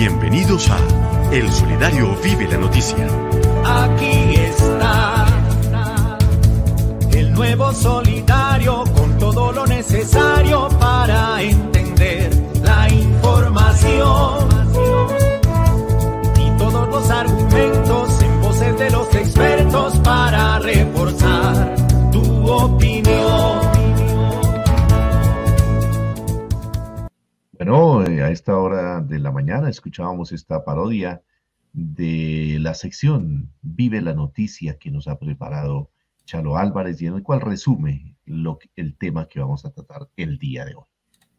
Bienvenidos a El Solidario Vive la Noticia. Aquí está el nuevo solidario con todo lo necesario para entender la información y todos los argumentos en voces de los expertos para reforzar Bueno, eh, a esta hora de la mañana escuchábamos esta parodia de la sección Vive la Noticia que nos ha preparado Chalo Álvarez y en el cual resume el tema que vamos a tratar el día de hoy.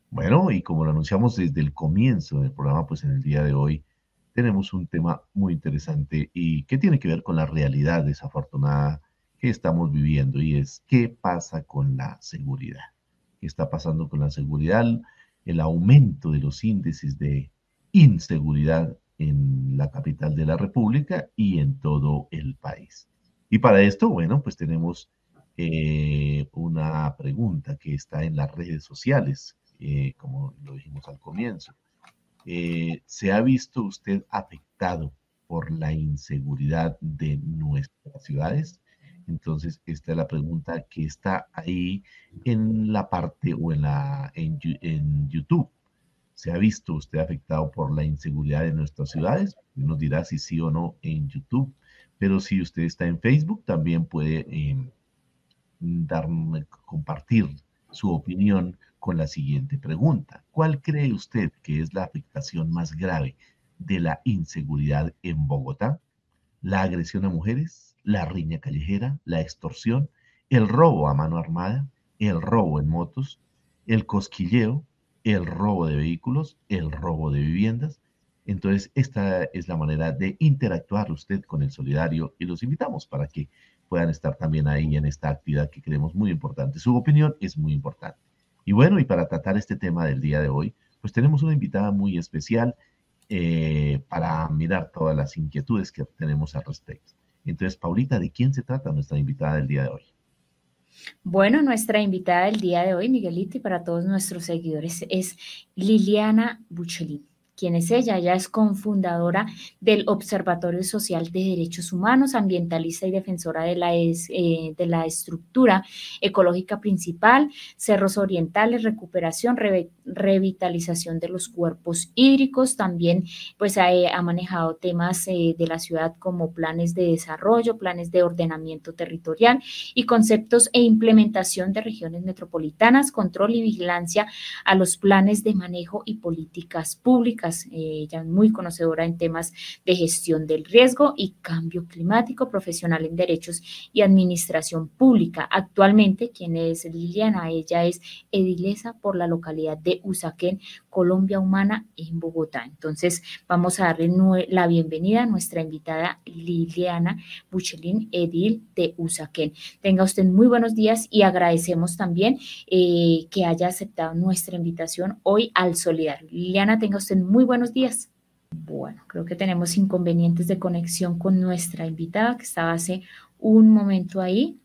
Bueno, y como lo anunciamos desde el comienzo del programa, pues en el día de hoy tenemos un tema muy interesante y que tiene que ver con la realidad desafortunada que estamos viviendo y es qué pasa con la seguridad. ¿Qué está pasando con la seguridad? El aumento de los índices de inseguridad en la capital de la República y en todo el país. Y para esto, bueno, pues tenemos eh, una pregunta que está en las redes sociales, eh, como lo dijimos al comienzo. Eh, ¿Se ha visto usted afectado por la inseguridad de nuestras ciudades? Entonces, esta es la pregunta que está ahí en la parte o en, la, en, en YouTube. ¿Se ha visto usted afectado por la inseguridad de nuestras ciudades? Nos dirá si sí o no en YouTube. Pero si usted está en Facebook, también puede eh, darme, compartir su opinión con la siguiente pregunta. ¿Cuál cree usted que es la afectación más grave de la inseguridad en Bogotá? ¿La agresión a mujeres? ¿La riña callejera? ¿La extorsión? ¿El robo a mano armada? ¿El robo en motos? ¿El cosquilleo? ¿El robo de vehículos? ¿El robo de viviendas? Entonces, esta es la manera de interactuar usted con el solidario y los invitamos para que puedan estar también ahí en esta actividad que creemos muy importante. Su opinión es muy importante. Y bueno, y para tratar este tema del día de hoy, pues tenemos una invitada muy especial eh, para mirar todas las inquietudes que tenemos al respecto. Entonces, Paulita, ¿de quién se trata nuestra invitada del día de hoy? Bueno, nuestra invitada del día de hoy, Miguelito, y para todos nuestros seguidores, es Liliana Buchelín. ¿Quién es ella? Ella es cofundadora del Observatorio Social de Derechos Humanos, ambientalista y defensora de la, eh, de la estructura ecológica principal, cerros orientales, recuperación, revitalización de los cuerpos hídricos. También pues ha, ha manejado temas eh, de la ciudad como planes de desarrollo, planes de ordenamiento territorial y conceptos e implementación de regiones metropolitanas, control y vigilancia a los planes de manejo y políticas públicas eh, ella es muy conocedora en temas de gestión del riesgo y cambio climático, profesional en derechos y administración pública. Actualmente, quien es Liliana, ella es edilesa por la localidad de Usaquén, Colombia Humana, en Bogotá. Entonces, vamos a darle la bienvenida a nuestra invitada Liliana Buchelín, edil de Usaquén. Tenga usted muy buenos días y agradecemos también eh, que haya aceptado nuestra invitación hoy al Solidario. Liliana, tenga usted muy muy buenos días. Bueno, creo que tenemos inconvenientes de conexión con nuestra invitada que estaba hace un momento ahí.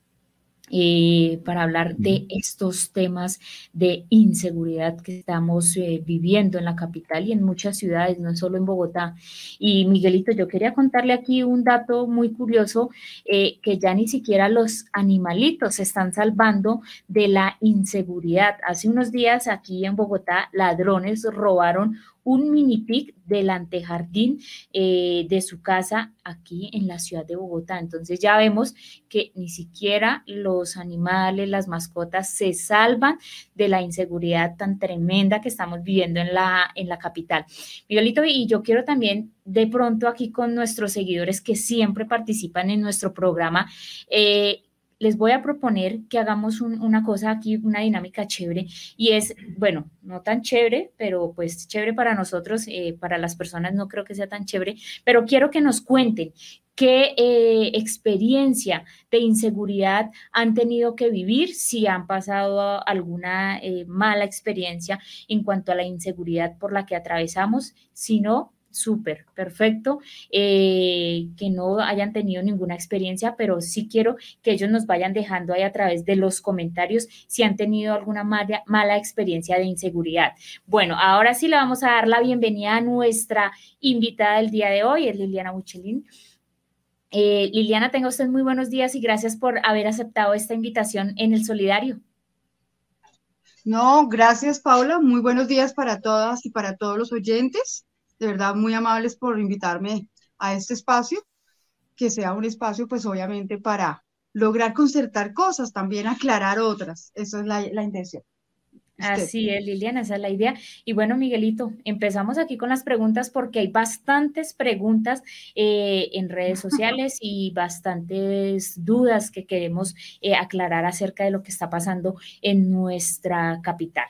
Eh, para hablar de estos temas de inseguridad que estamos eh, viviendo en la capital y en muchas ciudades, no solo en Bogotá. Y Miguelito, yo quería contarle aquí un dato muy curioso, eh, que ya ni siquiera los animalitos se están salvando de la inseguridad. Hace unos días aquí en Bogotá, ladrones robaron un mini pic del antejardín eh, de su casa aquí en la ciudad de Bogotá. Entonces ya vemos que ni siquiera los animales, las mascotas se salvan de la inseguridad tan tremenda que estamos viviendo en la, en la capital. Miguelito, y yo quiero también de pronto aquí con nuestros seguidores que siempre participan en nuestro programa, eh, les voy a proponer que hagamos una cosa aquí, una dinámica chévere, y es, bueno, no tan chévere, pero pues chévere para nosotros, eh, para las personas no creo que sea tan chévere, pero quiero que nos cuenten qué eh, experiencia de inseguridad han tenido que vivir, si han pasado alguna eh, mala experiencia en cuanto a la inseguridad por la que atravesamos, si no, súper, perfecto, eh, que no hayan tenido ninguna experiencia, pero sí quiero que ellos nos vayan dejando ahí a través de los comentarios si han tenido alguna mala, experiencia de inseguridad. Bueno, ahora sí le vamos a dar la bienvenida a nuestra invitada del día de hoy, es Liliana Buchelín. Eh, Liliana, tenga usted muy buenos días y gracias por haber aceptado esta invitación en el Solidario. No, gracias Paula, muy buenos días para todas y para todos los oyentes de verdad muy amables por invitarme a este espacio, que sea un espacio pues obviamente para lograr concertar cosas, también aclarar otras. Esa es la, intención. Así es, Liliana, esa es la idea. Y bueno, Miguelito, empezamos aquí con las preguntas porque hay bastantes preguntas eh, en redes sociales y bastantes dudas que queremos eh, aclarar acerca de lo que está pasando en nuestra capital.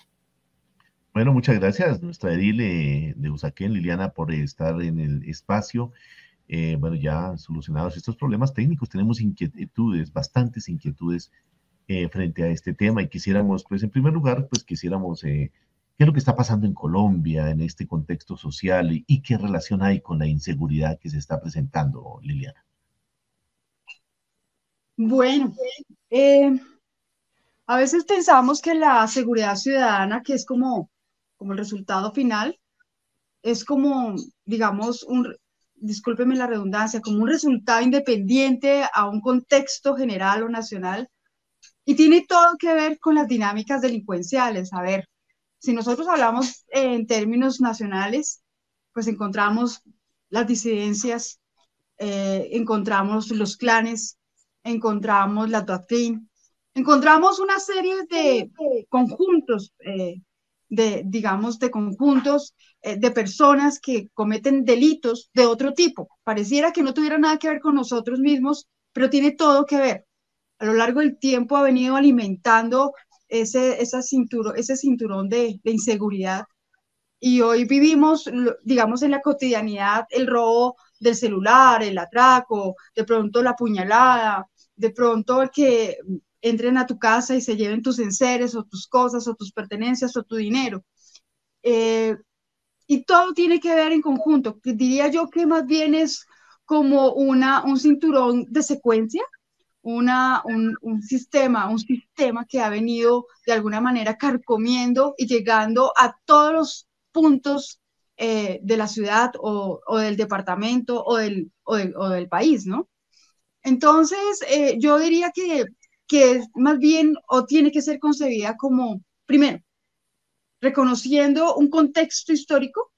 Bueno, muchas gracias, nuestra edil de Usaquén, Liliana, por estar en el espacio. Eh, bueno, ya solucionados estos problemas técnicos, tenemos inquietudes, bastantes inquietudes eh, frente a este tema y quisiéramos, pues en primer lugar, pues quisiéramos, eh, ¿qué es lo que está pasando en Colombia en este contexto social y, y qué relación hay con la inseguridad que se está presentando, Liliana? Bueno, a veces pensamos que la seguridad ciudadana, que es como como el resultado final, es como, digamos, un, discúlpeme la redundancia, como un resultado independiente a un contexto general o nacional y tiene todo que ver con las dinámicas delincuenciales. A ver, si nosotros hablamos en términos nacionales, pues encontramos las disidencias, eh, encontramos los clanes, encontramos la doctrina, encontramos una serie de conjuntos eh, de, digamos, de conjuntos eh, de personas que cometen delitos de otro tipo. Pareciera que no tuviera nada que ver con nosotros mismos, pero tiene todo que ver. A lo largo del tiempo ha venido alimentando ese, esa ese cinturón de, de inseguridad. Y hoy vivimos, digamos, en la cotidianidad el robo del celular, el atraco, de pronto la puñalada, de pronto el que entren a tu casa y se lleven tus enseres o tus cosas o tus pertenencias o tu dinero. Eh, y todo tiene que ver en conjunto. Diría yo que más bien es como una, un cinturón de secuencia, una, un, un, sistema, un sistema que ha venido de alguna manera carcomiendo y llegando a todos los puntos eh, de la ciudad o, o, del departamento o del, o, del país, ¿no? Entonces, eh, yo diría que que más bien o tiene que ser concebida como, primero, reconociendo un contexto histórico,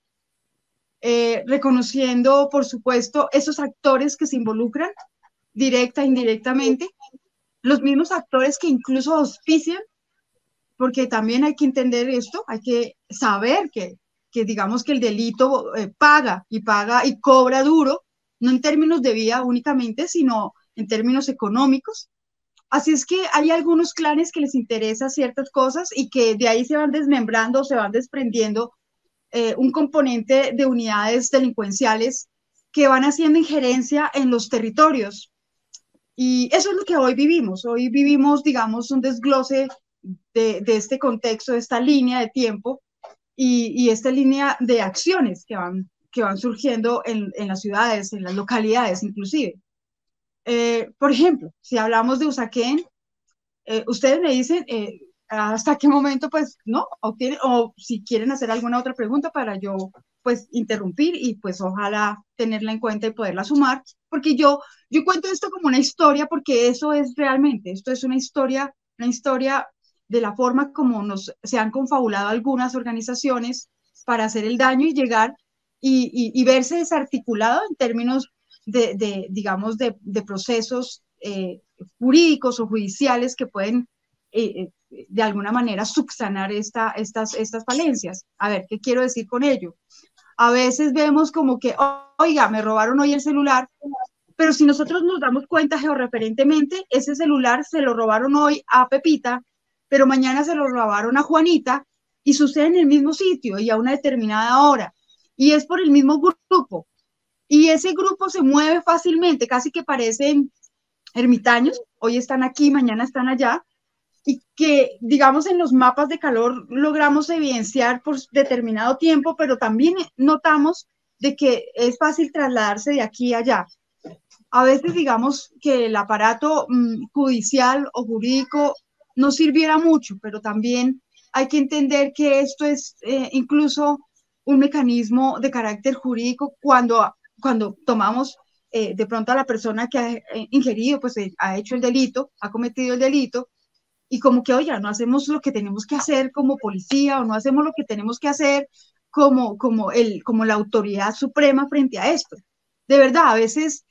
eh, reconociendo, por supuesto, esos actores que se involucran directa e indirectamente, los mismos actores que incluso auspician, porque también hay que entender esto, hay que saber que, que digamos que el delito eh, paga y paga y cobra duro, no en términos de vida únicamente, sino en términos económicos, Así es que hay algunos clanes que les interesa ciertas cosas y que de ahí se van desmembrando, se van desprendiendo eh, un componente de unidades delincuenciales que van haciendo injerencia en los territorios. Y eso es lo que hoy vivimos. Hoy vivimos, digamos, un desglose de, este contexto, de esta línea de tiempo y, esta línea de acciones que van, que van surgiendo en, en las ciudades, en las localidades inclusive. Eh, por ejemplo, si hablamos de Usaquén, eh, ustedes me dicen eh, hasta qué momento, pues, ¿no? O, o si quieren hacer alguna otra pregunta para yo, pues, interrumpir y pues ojalá tenerla en cuenta y poderla sumar, porque yo, yo cuento esto como una historia, porque eso es realmente, esto es una historia, una historia de la forma como nos, se han confabulado algunas organizaciones para hacer el daño y llegar y, y verse desarticulado en términos de, digamos, de, procesos eh, jurídicos o judiciales que pueden eh, eh, de alguna manera subsanar esta, estas, estas falencias. A ver, ¿qué quiero decir con ello? A veces vemos como que, oiga, me robaron hoy el celular, pero si nosotros nos damos cuenta georreferentemente, ese celular se lo robaron hoy a Pepita, pero mañana se lo robaron a Juanita y sucede en el mismo sitio y a una determinada hora. Y es por el mismo grupo. Y ese grupo se mueve fácilmente, casi que parecen ermitaños, hoy están aquí, mañana están allá, y que, digamos, en los mapas de calor logramos evidenciar por determinado tiempo, pero también notamos de que es fácil trasladarse de aquí a allá. A veces digamos que el aparato mm, judicial o jurídico no sirviera mucho, pero también hay que entender que esto es eh, incluso un mecanismo de carácter jurídico cuando, cuando tomamos eh, de pronto a la persona que ha eh, ingerido, pues ha hecho el delito, ha cometido el delito, y como que, oye, no hacemos lo que tenemos que hacer como policía o no hacemos lo que tenemos que hacer como, como, el, como la autoridad suprema frente a esto. De verdad, a veces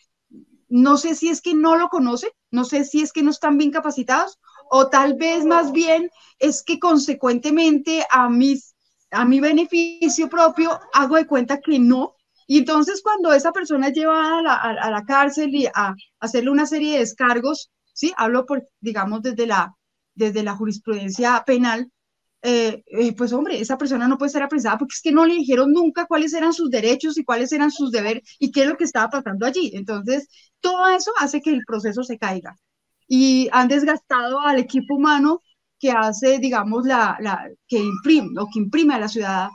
no sé si es que no lo conocen, no sé si es que no están bien capacitados o tal vez más bien es que consecuentemente a, mis, a mi beneficio propio hago de cuenta que no. Y entonces cuando esa persona es llevada a la, a la cárcel y a, hacerle una serie de descargos, ¿sí? Hablo por, digamos, desde la, desde la jurisprudencia penal, eh, eh, pues hombre, esa persona no puede ser apresada porque es que no le dijeron nunca cuáles eran sus derechos y cuáles eran sus deberes y qué es lo que estaba pasando allí. Entonces, todo eso hace que el proceso se caiga. Y han desgastado al equipo humano que hace, digamos, la, la que imprime, lo que imprime a la ciudad,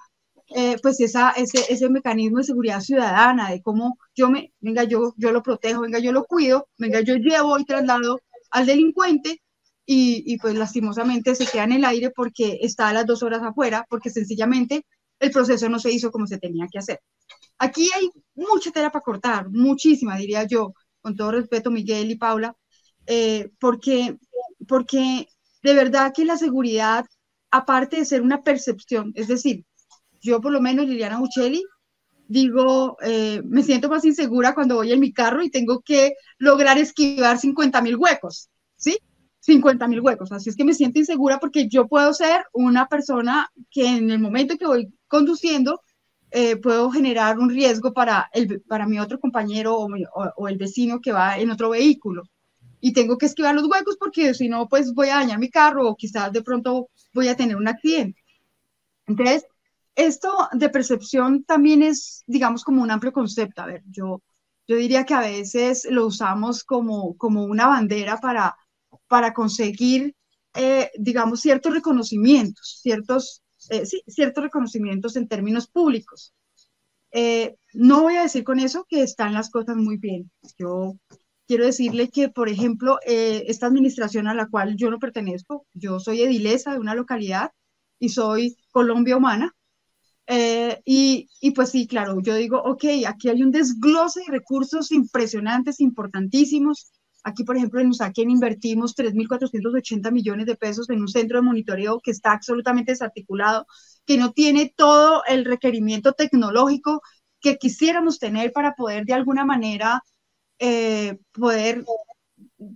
eh, pues esa, ese, ese mecanismo de seguridad ciudadana, de cómo yo me, venga, yo, yo lo protejo, venga, yo lo cuido, venga, yo llevo y traslado al delincuente y, pues lastimosamente se queda en el aire porque está a las dos horas afuera, porque sencillamente el proceso no se hizo como se tenía que hacer. Aquí hay mucha tela para cortar, muchísima, diría yo, con todo respeto, Miguel y Paula, eh, porque, porque de verdad que la seguridad, aparte de ser una percepción, es decir, yo por lo menos, Liliana Uccelli, digo, eh, me siento más insegura cuando voy en mi carro y tengo que lograr esquivar 50 mil huecos, ¿sí? 50 mil huecos. Así es que me siento insegura porque yo puedo ser una persona que en el momento que voy conduciendo eh, puedo generar un riesgo para, el, para mi otro compañero o, o, el vecino que va en otro vehículo. Y tengo que esquivar los huecos porque si no, pues voy a dañar mi carro o quizás de pronto voy a tener un accidente. Entonces, esto de percepción también es, digamos, como un amplio concepto. A ver, yo, yo diría que a veces lo usamos como, como una bandera para, para conseguir, eh, digamos, ciertos reconocimientos, ciertos, eh, ciertos reconocimientos en términos públicos. Eh, no voy a decir con eso que están las cosas muy bien. Yo quiero decirle que, por ejemplo, esta administración a la cual yo no pertenezco, yo soy edilesa de una localidad y soy Colombia Humana. Y, y, pues sí, claro, yo digo, ok, aquí hay un desglose de recursos impresionantes, importantísimos, Aquí, por ejemplo, en Usaquén invertimos 3.480 millones de pesos en un centro de monitoreo que está absolutamente desarticulado, que no tiene todo el requerimiento tecnológico que quisiéramos tener para poder de alguna manera eh, poder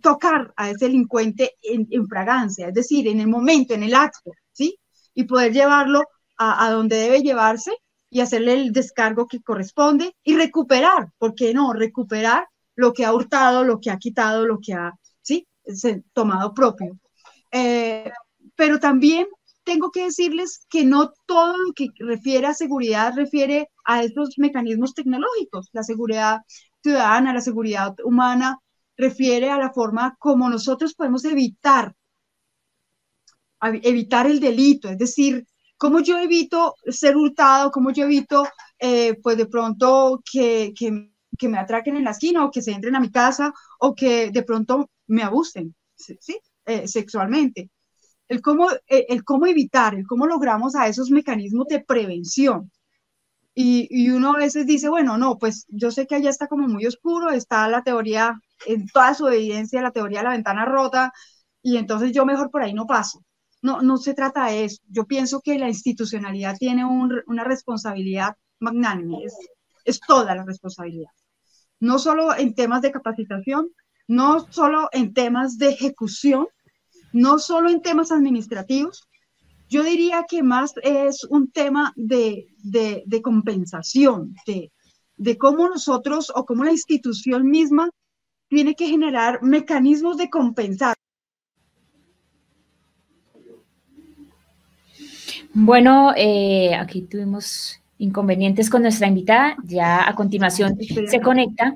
tocar a ese delincuente en, fragancia, es decir, en el momento, en el acto, ¿sí? Y poder llevarlo a, a donde debe llevarse y hacerle el descargo que corresponde y recuperar, ¿por qué no? Recuperar lo que ha hurtado, lo que ha quitado, lo que ha, sí, tomado propio. Eh, pero también tengo que decirles que no todo lo que refiere a seguridad refiere a estos mecanismos tecnológicos. La seguridad ciudadana, la seguridad humana refiere a la forma como nosotros podemos evitar evitar el delito, es decir, cómo yo evito ser hurtado, cómo yo evito, eh, pues de pronto que, que me atraquen en la esquina o que se entren a mi casa o que de pronto me abusen ¿sí? Eh, sexualmente. El cómo, eh, el cómo evitar, el cómo logramos a esos mecanismos de prevención. Y, y, uno a veces dice, bueno, no, pues yo sé que allá está como muy oscuro, está la teoría, en toda su evidencia, la teoría de la ventana rota, y entonces yo mejor por ahí no paso. No, no se trata de eso. Yo pienso que la institucionalidad tiene un, una responsabilidad magnánime, es, toda la responsabilidad no solo en temas de capacitación, no solo en temas de ejecución, no solo en temas administrativos, yo diría que más es un tema de, compensación, de, de cómo nosotros o cómo la institución misma tiene que generar mecanismos de compensar. Bueno, eh, aquí tuvimos inconvenientes con nuestra invitada. Ya a continuación se conecta.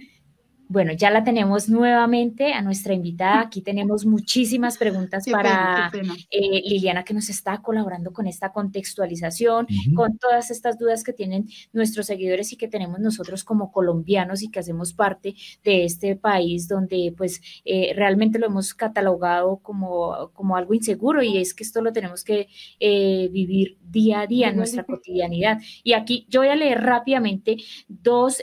Bueno, ya la tenemos nuevamente a nuestra invitada. Aquí tenemos muchísimas preguntas para eh, Liliana, que nos está colaborando con esta contextualización, con todas estas dudas que tienen nuestros seguidores y que tenemos nosotros como colombianos y que hacemos parte de este país donde pues eh, realmente lo hemos catalogado como, como algo inseguro y es que esto lo tenemos que eh, vivir día a día en nuestra cotidianidad. Y aquí yo voy a leer rápidamente dos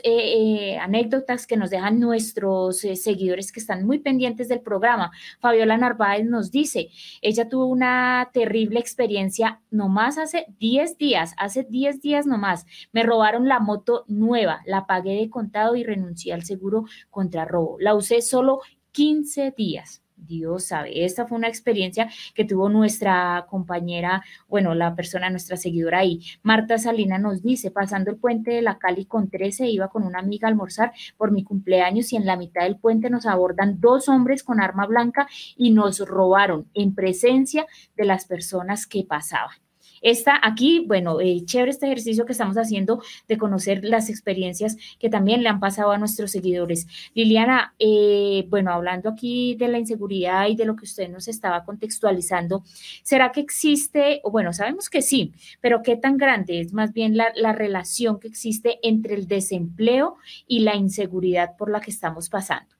anécdotas que nos dejan nuestros nuestros eh, seguidores que están muy pendientes del programa. Fabiola Narváez nos dice, ella tuvo una terrible experiencia nomás hace 10 días, hace 10 días nomás. Me robaron la moto nueva, la pagué de contado y renuncié al seguro contra robo. La usé solo 15 días. Dios sabe, esta fue una experiencia que tuvo nuestra compañera, bueno, la persona, nuestra seguidora ahí. Marta Salina nos dice, pasando el puente de la Cali con 13, iba con una amiga a almorzar por mi cumpleaños y en la mitad del puente nos abordan dos hombres con arma blanca y nos robaron en presencia de las personas que pasaban. Está aquí, bueno, eh, chévere este ejercicio que estamos haciendo de conocer las experiencias que también le han pasado a nuestros seguidores. Liliana, eh, bueno, hablando aquí de la inseguridad y de lo que usted nos estaba contextualizando, ¿será que existe, o bueno, sabemos que sí, pero qué tan grande es más bien la relación que existe entre el desempleo y la inseguridad por la que estamos pasando?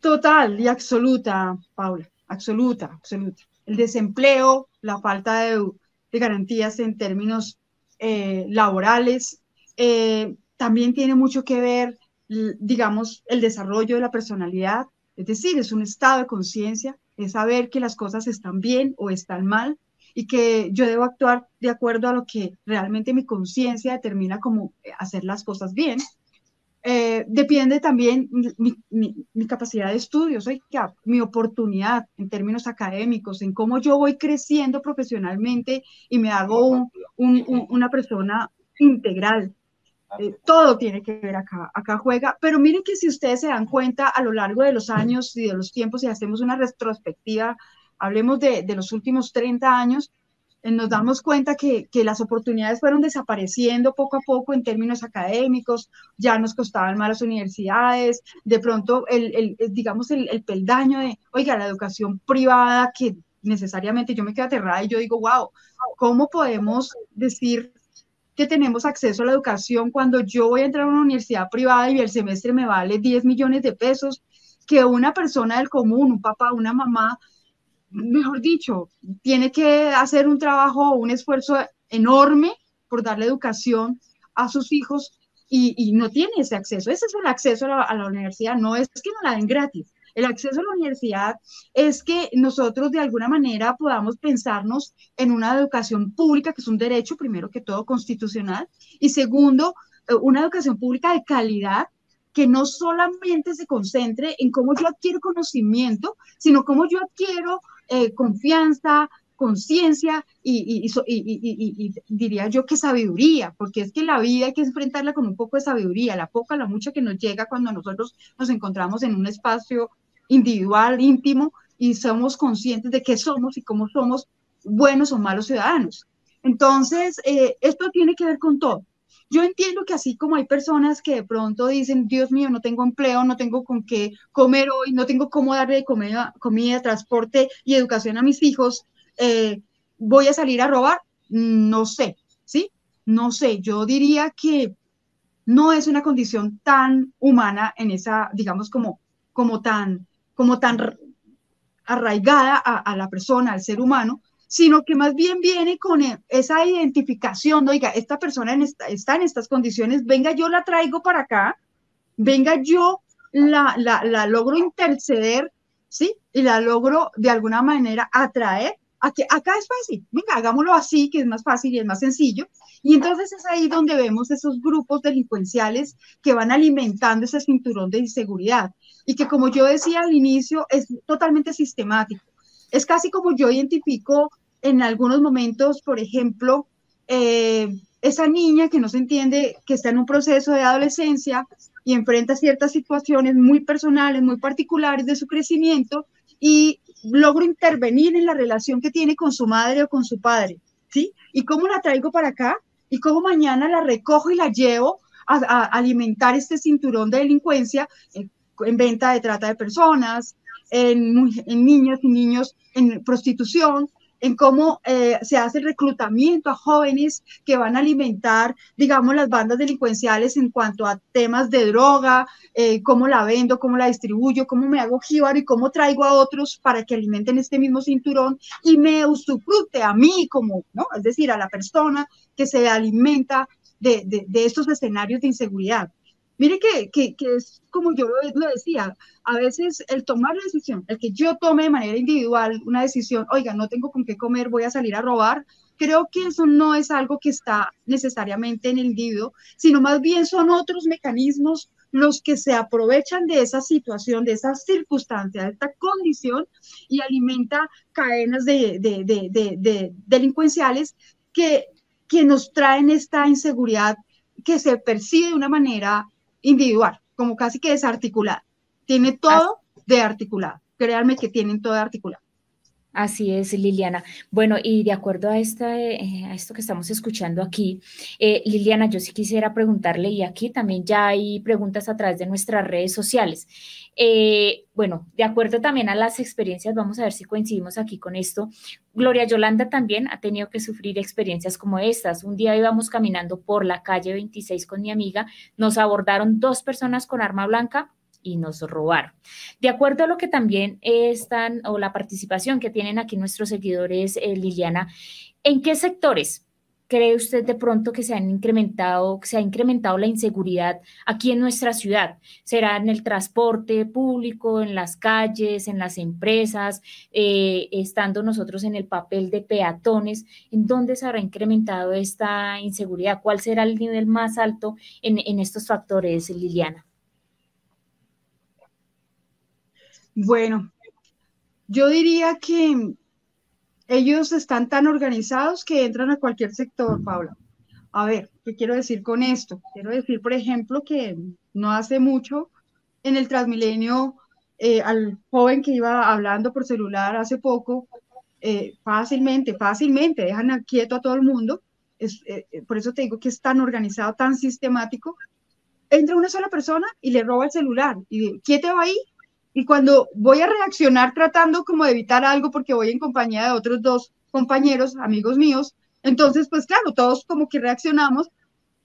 Total y absoluta, Paula absoluta, absoluta. El desempleo, la falta de, garantías en términos eh, laborales, eh, también tiene mucho que ver, digamos, el desarrollo de la personalidad, es decir, es un estado de conciencia, es saber que las cosas están bien o están mal y que yo debo actuar de acuerdo a lo que realmente mi conciencia determina como hacer las cosas bien eh, depende también mi, capacidad de estudio, mi oportunidad en términos académicos, en cómo yo voy creciendo profesionalmente y me hago una persona integral. Eh, todo tiene que ver acá, acá juega, pero miren que si ustedes se dan cuenta a lo largo de los años y de los tiempos y hacemos una retrospectiva, hablemos de, de los últimos 30 años, nos damos cuenta que, que, las oportunidades fueron desapareciendo poco a poco en términos académicos, ya nos costaban más las universidades, de pronto el, el digamos, el, el, peldaño de, oiga, la educación privada que necesariamente yo me quedo aterrada y yo digo, wow, ¿cómo podemos decir que tenemos acceso a la educación cuando yo voy a entrar a una universidad privada y el semestre me vale 10 millones de pesos? Que una persona del común, un papá, una mamá, mejor dicho, tiene que hacer un trabajo, un esfuerzo enorme por darle educación a sus hijos y, no tiene ese acceso. Ese es el acceso a la, universidad, no es que no la den gratis. El acceso a la universidad es que nosotros de alguna manera podamos pensarnos en una educación pública, que es un derecho, primero que todo, constitucional, y segundo, eh, una educación pública de calidad que no solamente se concentre en cómo yo adquiero conocimiento, sino cómo yo adquiero eh, confianza, conciencia y, diría yo que sabiduría, porque es que la vida hay que enfrentarla con un poco de sabiduría, la poca, la mucha que nos llega cuando nosotros nos encontramos en un espacio individual, íntimo, y somos conscientes de qué somos y cómo somos buenos o malos ciudadanos. Entonces, eh, esto tiene que ver con todo. Yo entiendo que así como hay personas que de pronto dicen, Dios mío, no tengo empleo, no tengo con qué comer hoy, no tengo cómo darle comida, comida transporte y educación a mis hijos, eh, voy a salir a robar, no sé, ¿sí? No sé, yo diría que no es una condición tan humana en esa, digamos, como, como tan, como tan arraigada a la persona, al ser humano, sino que más bien viene con e, esa identificación, oiga, esta persona está en estas condiciones, venga, yo la traigo para acá, venga, yo la, la, logro interceder, ¿sí? Y la logro de alguna manera atraer a que acá es fácil, venga, hagámoslo así, que es más fácil y es más sencillo. Y entonces es ahí donde vemos esos grupos delincuenciales que van alimentando ese cinturón de inseguridad y que como yo decía al inicio, es totalmente sistemático. Es casi como yo identifico en algunos momentos, por ejemplo, eh, esa niña que no se entiende, que está en un proceso de adolescencia y enfrenta ciertas situaciones muy personales, muy particulares de su crecimiento y logro intervenir en la relación que tiene con su madre o con su padre, ¿sí? ¿Y cómo la traigo para acá? ¿Y cómo mañana la recojo y la llevo a, alimentar este cinturón de delincuencia en, venta de trata de personas, en, en niñas y niños en prostitución, en cómo eh, se hace el reclutamiento a jóvenes que van a alimentar, digamos, las bandas delincuenciales en cuanto a temas de droga, eh, cómo la vendo, cómo la distribuyo, cómo me hago jíbaro y cómo traigo a otros para que alimenten este mismo cinturón y me usufrute a mí como, ¿no? Es decir, a la persona que se alimenta de, de estos escenarios de inseguridad. Mire que, que, es como yo lo, decía, a veces el tomar la decisión, el que yo tome de manera individual una decisión, oiga, no tengo con qué comer, voy a salir a robar, creo que eso no es algo que está necesariamente en el individuo, sino más bien son otros mecanismos los que se aprovechan de esa situación, de esa circunstancia, de esta condición y alimenta cadenas de, de, de, de delincuenciales que, que nos traen esta inseguridad que se percibe de una manera individual, como casi que desarticulada. Tiene todo de articulado. Créanme que tienen todo de articulado. Así es, Liliana. Bueno, y de acuerdo a, eh, a esto que estamos escuchando aquí, eh, Liliana, yo sí quisiera preguntarle, y aquí también ya hay preguntas a través de nuestras redes sociales. Eh, bueno, de acuerdo también a las experiencias, vamos a ver si coincidimos aquí con esto. Gloria Yolanda también ha tenido que sufrir experiencias como estas. Un día íbamos caminando por la calle 26 con mi amiga, nos abordaron dos personas con arma blanca, y nos robaron. De acuerdo a lo que también están, o la participación que tienen aquí nuestros seguidores, eh, Liliana, ¿en qué sectores cree usted de pronto que se han incrementado, se ha incrementado la inseguridad aquí en nuestra ciudad? ¿Será en el transporte público, en las calles, en las empresas, eh, estando nosotros en el papel de peatones? ¿En dónde se habrá incrementado esta inseguridad? ¿Cuál será el nivel más alto en, en estos factores, Liliana? Bueno, yo diría que ellos están tan organizados que entran a cualquier sector, Paula. A ver, ¿qué quiero decir con esto? Quiero decir, por ejemplo, que no hace mucho en el Transmilenio, eh, al joven que iba hablando por celular hace poco, eh, fácilmente, fácilmente dejan quieto a todo el mundo. Es, eh, por eso te digo que es tan organizado, tan sistemático. Entra una sola persona y le roba el celular. Y quieto ahí y cuando voy a reaccionar tratando como de evitar algo porque voy en compañía de otros dos compañeros, amigos míos, entonces pues claro, todos como que reaccionamos,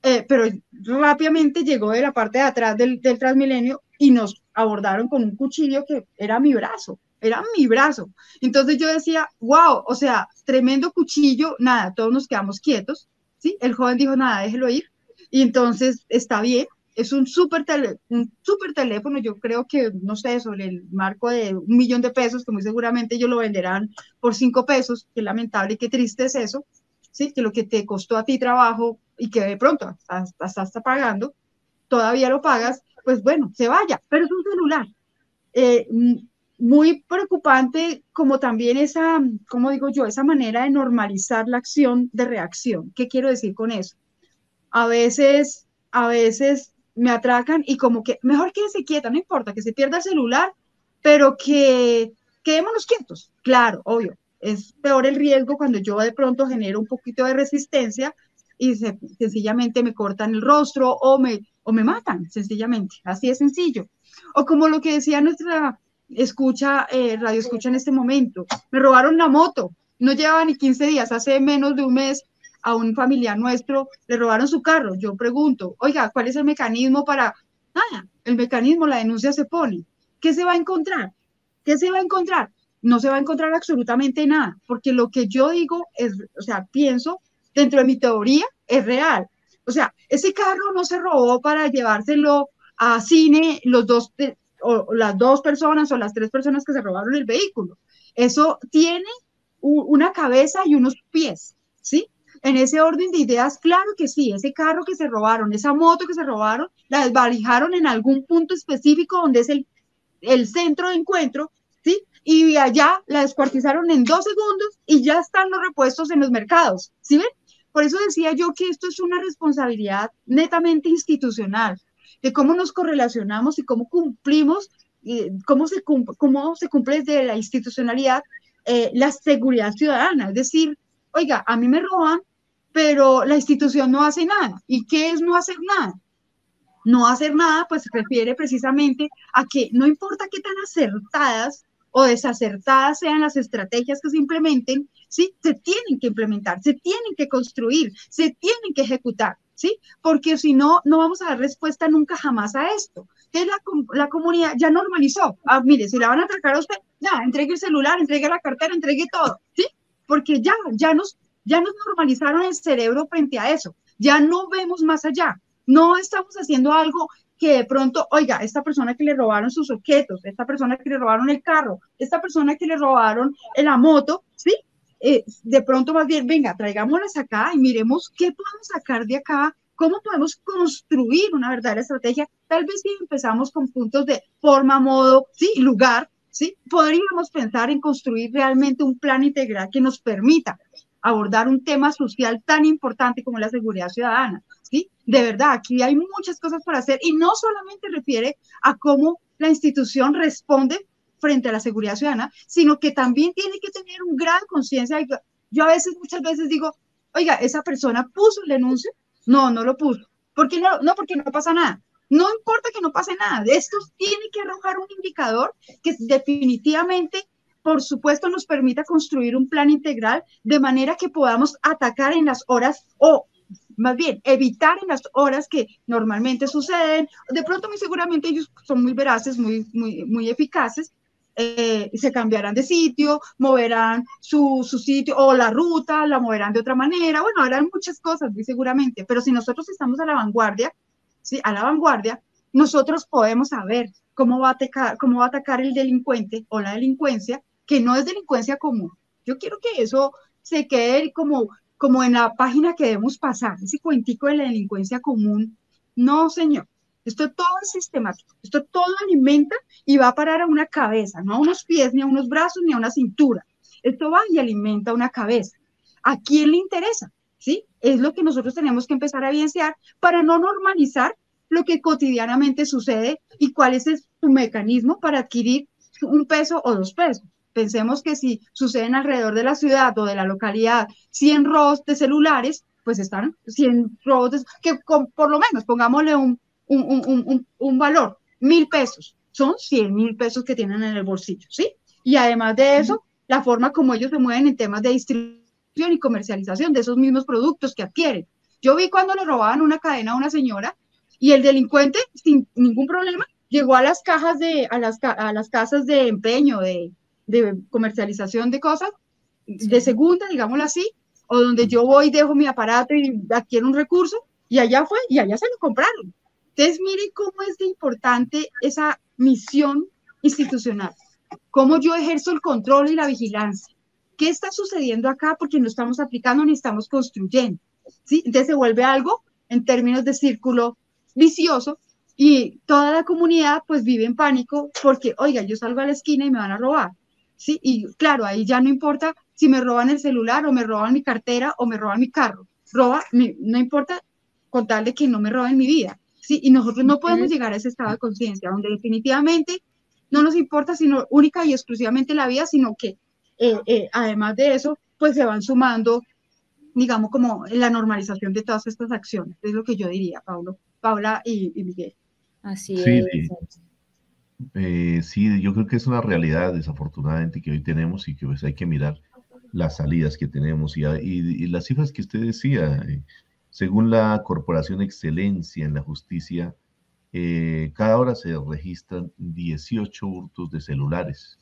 eh, pero rápidamente llegó de la parte de atrás del, del Transmilenio y nos abordaron con un cuchillo que era mi brazo, era mi brazo. Entonces yo decía, wow, o sea, tremendo cuchillo, nada, todos nos quedamos quietos, ¿sí? El joven dijo, nada, déjelo ir. Y entonces está bien, es un súper un super teléfono, yo creo que, no sé, sobre el marco de un millón de pesos, que muy seguramente ellos lo venderán por cinco pesos, qué lamentable y qué triste es eso, ¿sí? que lo que te costó a ti trabajo y que de pronto hasta, hasta, pagando, todavía lo pagas, pues bueno, se vaya, pero es un celular. Eh, muy preocupante como también esa, como digo yo, esa manera de normalizar la acción de reacción. ¿Qué quiero decir con eso? A veces, a veces me atracan y como que mejor quédese quieta, no importa, que se pierda el celular, pero que quedémonos quietos. Claro, obvio, es peor el riesgo cuando yo de pronto genero un poquito de resistencia y sencillamente me cortan el rostro o me, o me matan, sencillamente, así de sencillo. O como lo que decía nuestra escucha, eh, radio escucha en este momento, me robaron la moto, no llevaba ni 15 días, hace menos de un mes a un familiar nuestro, le robaron su carro. Yo pregunto, oiga, ¿cuál es el mecanismo para... Ah, el mecanismo, la denuncia se pone. ¿Qué se va a encontrar? ¿Qué se va a encontrar? No se va a encontrar absolutamente nada, porque lo que yo digo es, o sea, pienso dentro de mi teoría es real. O sea, ese carro no se robó para llevárselo a cine los dos, o las dos personas o las tres personas que se robaron el vehículo. Eso tiene una cabeza y unos pies, ¿sí? En ese orden de ideas, claro que sí, ese carro que se robaron, esa moto que se robaron, la desvalijaron en algún punto específico donde es el, el centro de encuentro, ¿sí? Y allá la descuartizaron en dos segundos y ya están los repuestos en los mercados, ¿sí ven? Por eso decía yo que esto es una responsabilidad netamente institucional, de cómo nos correlacionamos y cómo cumplimos, cómo, se cómo se cumple desde la institucionalidad eh, la seguridad ciudadana. Es decir, oiga, a mí me roban, pero la institución no hace nada. ¿Y qué es no hacer nada? No hacer nada, pues se refiere precisamente a que no importa qué tan acertadas o desacertadas sean las estrategias que se implementen, ¿sí? Se tienen que implementar, se tienen que construir, se tienen que ejecutar, ¿sí? Porque si no, no vamos a dar respuesta nunca jamás a esto. Que la, la comunidad ya normalizó. Ah, mire, si la van a atracar a usted, ya, entregue el celular, entregue la cartera, entregue todo, ¿sí? Porque ya, ya nos, ya nos normalizaron el cerebro frente a eso. Ya no vemos más allá. No estamos haciendo algo que de pronto, oiga, esta persona que le robaron sus objetos, esta persona que le robaron el carro, esta persona que le robaron la moto, ¿sí? Eh, de pronto más bien, venga, traigámoslas acá y miremos qué podemos sacar de acá, cómo podemos construir una verdadera estrategia. Tal vez si empezamos con puntos de forma, modo, sí, lugar, sí, podríamos pensar en construir realmente un plan integral que nos permita abordar un tema social tan importante como la seguridad ciudadana, ¿sí? De verdad, aquí hay muchas cosas por hacer y no solamente refiere a cómo la institución responde frente a la seguridad ciudadana, sino que también tiene que tener un gran conciencia. Yo a veces, muchas veces digo, oiga, esa persona puso el denuncio, no, no lo puso. ¿Por qué no? No, porque no pasa nada. No importa que no pase nada. Esto tiene que arrojar un indicador que definitivamente por supuesto, nos permita construir un plan integral de manera que podamos atacar en las horas o más bien evitar en las horas que normalmente suceden. De pronto, muy seguramente ellos son muy veraces, muy, muy, muy eficaces. Eh, se cambiarán de sitio, moverán su, su, sitio o la ruta, la moverán de otra manera. Bueno, harán muchas cosas, muy seguramente. Pero si nosotros estamos a la vanguardia, ¿sí? a la vanguardia, nosotros podemos saber cómo va a atacar, cómo va a atacar el delincuente o la delincuencia que no es delincuencia común. Yo quiero que eso se quede como, como en la página que debemos pasar, ese cuentico de la delincuencia común. No, señor. Esto todo es sistemático. Esto todo alimenta y va a parar a una cabeza, no a unos pies, ni a unos brazos, ni a una cintura. Esto va y alimenta una cabeza. ¿A quién le interesa? ¿Sí? Es lo que nosotros tenemos que empezar a evidenciar para no normalizar lo que cotidianamente sucede y cuál es su mecanismo para adquirir un peso o dos pesos. Pensemos que si suceden alrededor de la ciudad o de la localidad 100 robos de celulares, pues están 100 robos, que por lo menos pongámosle un, un, valor, mil pesos, son 100 mil pesos que tienen en el bolsillo, ¿sí? Y además de eso, la forma como ellos se mueven en temas de distribución y comercialización de esos mismos productos que adquieren. Yo vi cuando le robaban una cadena a una señora y el delincuente, sin ningún problema, llegó a las cajas de, a las, a las casas de empeño, de, de comercialización de cosas de segunda, digámoslo así, o donde yo voy, dejo mi aparato y adquiero un recurso, y allá fue, y allá se lo compraron. Entonces, mire cómo es de importante esa misión institucional, cómo yo ejerzo el control y la vigilancia. ¿Qué está sucediendo acá? Porque no estamos aplicando ni estamos construyendo. ¿sí? Entonces se vuelve algo en términos de círculo vicioso y toda la comunidad pues vive en pánico porque, oiga, yo salgo a la esquina y me van a robar. ¿sí? Y claro, ahí ya no importa si me roban el celular o me roban mi cartera o me roban mi carro. Roba, no importa con tal de que no me roben mi vida, ¿sí? Y nosotros no podemos llegar a ese estado de conciencia donde definitivamente no nos importa sino única y exclusivamente la vida, sino que eh, eh, además de eso, pues se van sumando, digamos, como la normalización de todas estas acciones. Es lo que yo diría, Pablo, Paula y, Miguel. Así es. Eh, sí, yo creo que es una realidad desafortunadamente que hoy tenemos y que pues, hay que mirar las salidas que tenemos y, y, las cifras que usted decía. Eh, según la Corporación Excelencia en la Justicia, eh, cada hora se registran 18 hurtos de celulares.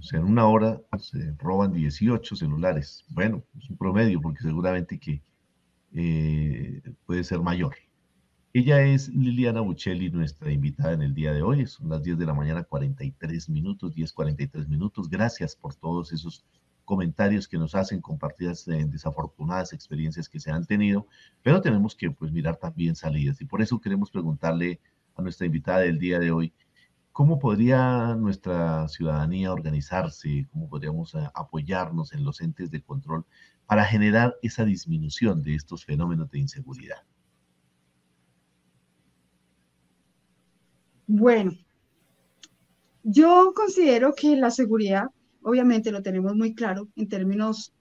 O sea, en una hora se roban 18 celulares. Bueno, es un promedio porque seguramente que puede ser mayor. Ella es Liliana Buccelli, nuestra invitada en el día de hoy. Son las 10 de la mañana, 43 minutos, 10, 43 minutos. Gracias por todos esos comentarios que nos hacen, compartidas en desafortunadas experiencias que se han tenido, pero tenemos que pues mirar también salidas y por eso queremos preguntarle a nuestra invitada del día de hoy, ¿cómo podría nuestra ciudadanía organizarse? ¿Cómo podríamos eh, apoyarnos en los entes de control para generar esa disminución de estos fenómenos de inseguridad? Bueno, yo considero que la seguridad, obviamente lo tenemos muy claro en términos,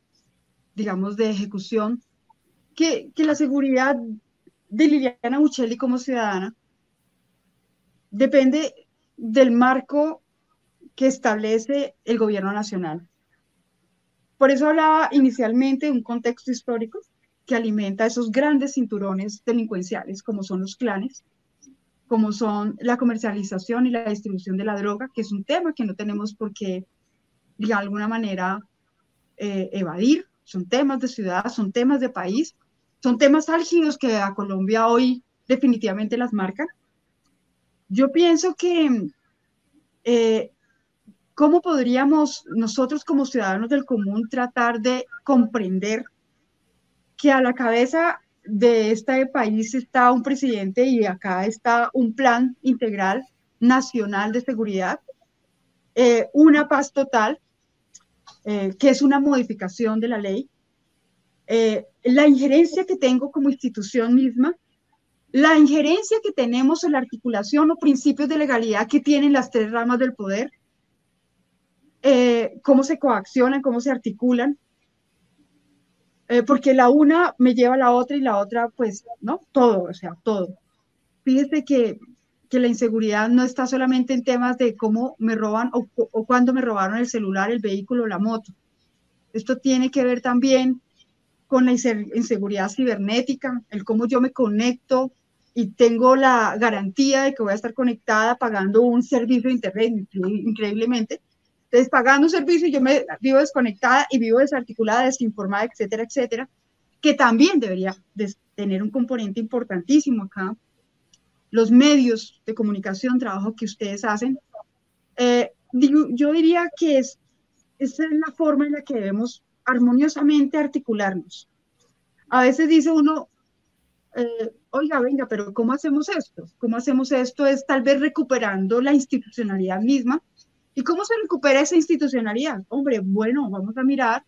digamos, de ejecución, que, la seguridad de Liliana Buccelli como ciudadana depende del marco que establece el gobierno nacional. Por eso hablaba inicialmente de un contexto histórico que alimenta esos grandes cinturones delincuenciales como son los clanes, como son la comercialización y la distribución de la droga, que es un tema que no tenemos por qué, de alguna manera, eh, evadir. Son temas de ciudad, son temas de país, son temas álgidos que a Colombia hoy definitivamente las marcan. Yo pienso que eh, cómo podríamos nosotros como ciudadanos del común tratar de comprender que a la cabeza de este país está un presidente y acá está un plan integral nacional de seguridad, eh, una paz total, eh, que es una modificación de la ley, eh, la injerencia que tengo como institución misma, la injerencia que tenemos en la articulación o principios de legalidad que tienen las tres ramas del poder, cómo se coaccionan, cómo se articulan, eh, porque la una me lleva a la otra y la otra, pues, ¿no? Todo, o sea, todo. Fíjese que, que la inseguridad no está solamente en temas de cómo me roban o, o cuándo me robaron el celular, el vehículo, la moto. Esto tiene que ver también con la inseguridad cibernética, el cómo yo me conecto y tengo la garantía de que voy a estar conectada pagando un servicio de internet increíblemente entonces, pagando un servicio, yo me vivo desconectada y vivo desarticulada, desinformada, etcétera, etcétera, que también debería tener un componente importantísimo acá. Los medios de comunicación, trabajo que ustedes hacen, eh, yo diría que es, esa es la forma en la que debemos armoniosamente articularnos. A veces dice uno, eh, oiga, venga, pero ¿cómo hacemos esto? ¿Cómo hacemos esto? Es tal vez recuperando la institucionalidad misma, ¿Y cómo se recupera esa institucionalidad? Hombre, bueno, vamos a mirar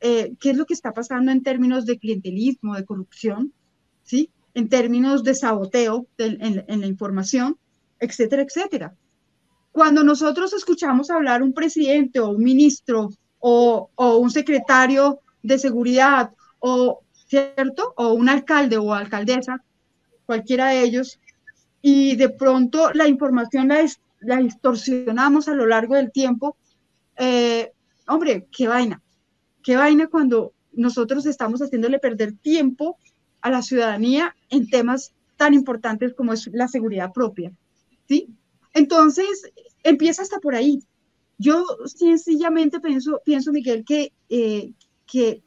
eh, qué es lo que está pasando en términos de clientelismo, de corrupción, ¿sí? En términos de saboteo en, la información, etcétera, etcétera. Cuando nosotros escuchamos hablar un presidente o un ministro o, o un secretario de seguridad o, ¿cierto? O un alcalde o alcaldesa, cualquiera de ellos, y de pronto la información la, distorsionamos a lo largo del tiempo, eh, hombre, qué vaina, qué vaina cuando nosotros estamos haciéndole perder tiempo a la ciudadanía en temas tan importantes como es la seguridad propia, ¿sí? Entonces, empieza hasta por ahí. Yo sencillamente pienso, pienso Miguel, que, eh, que,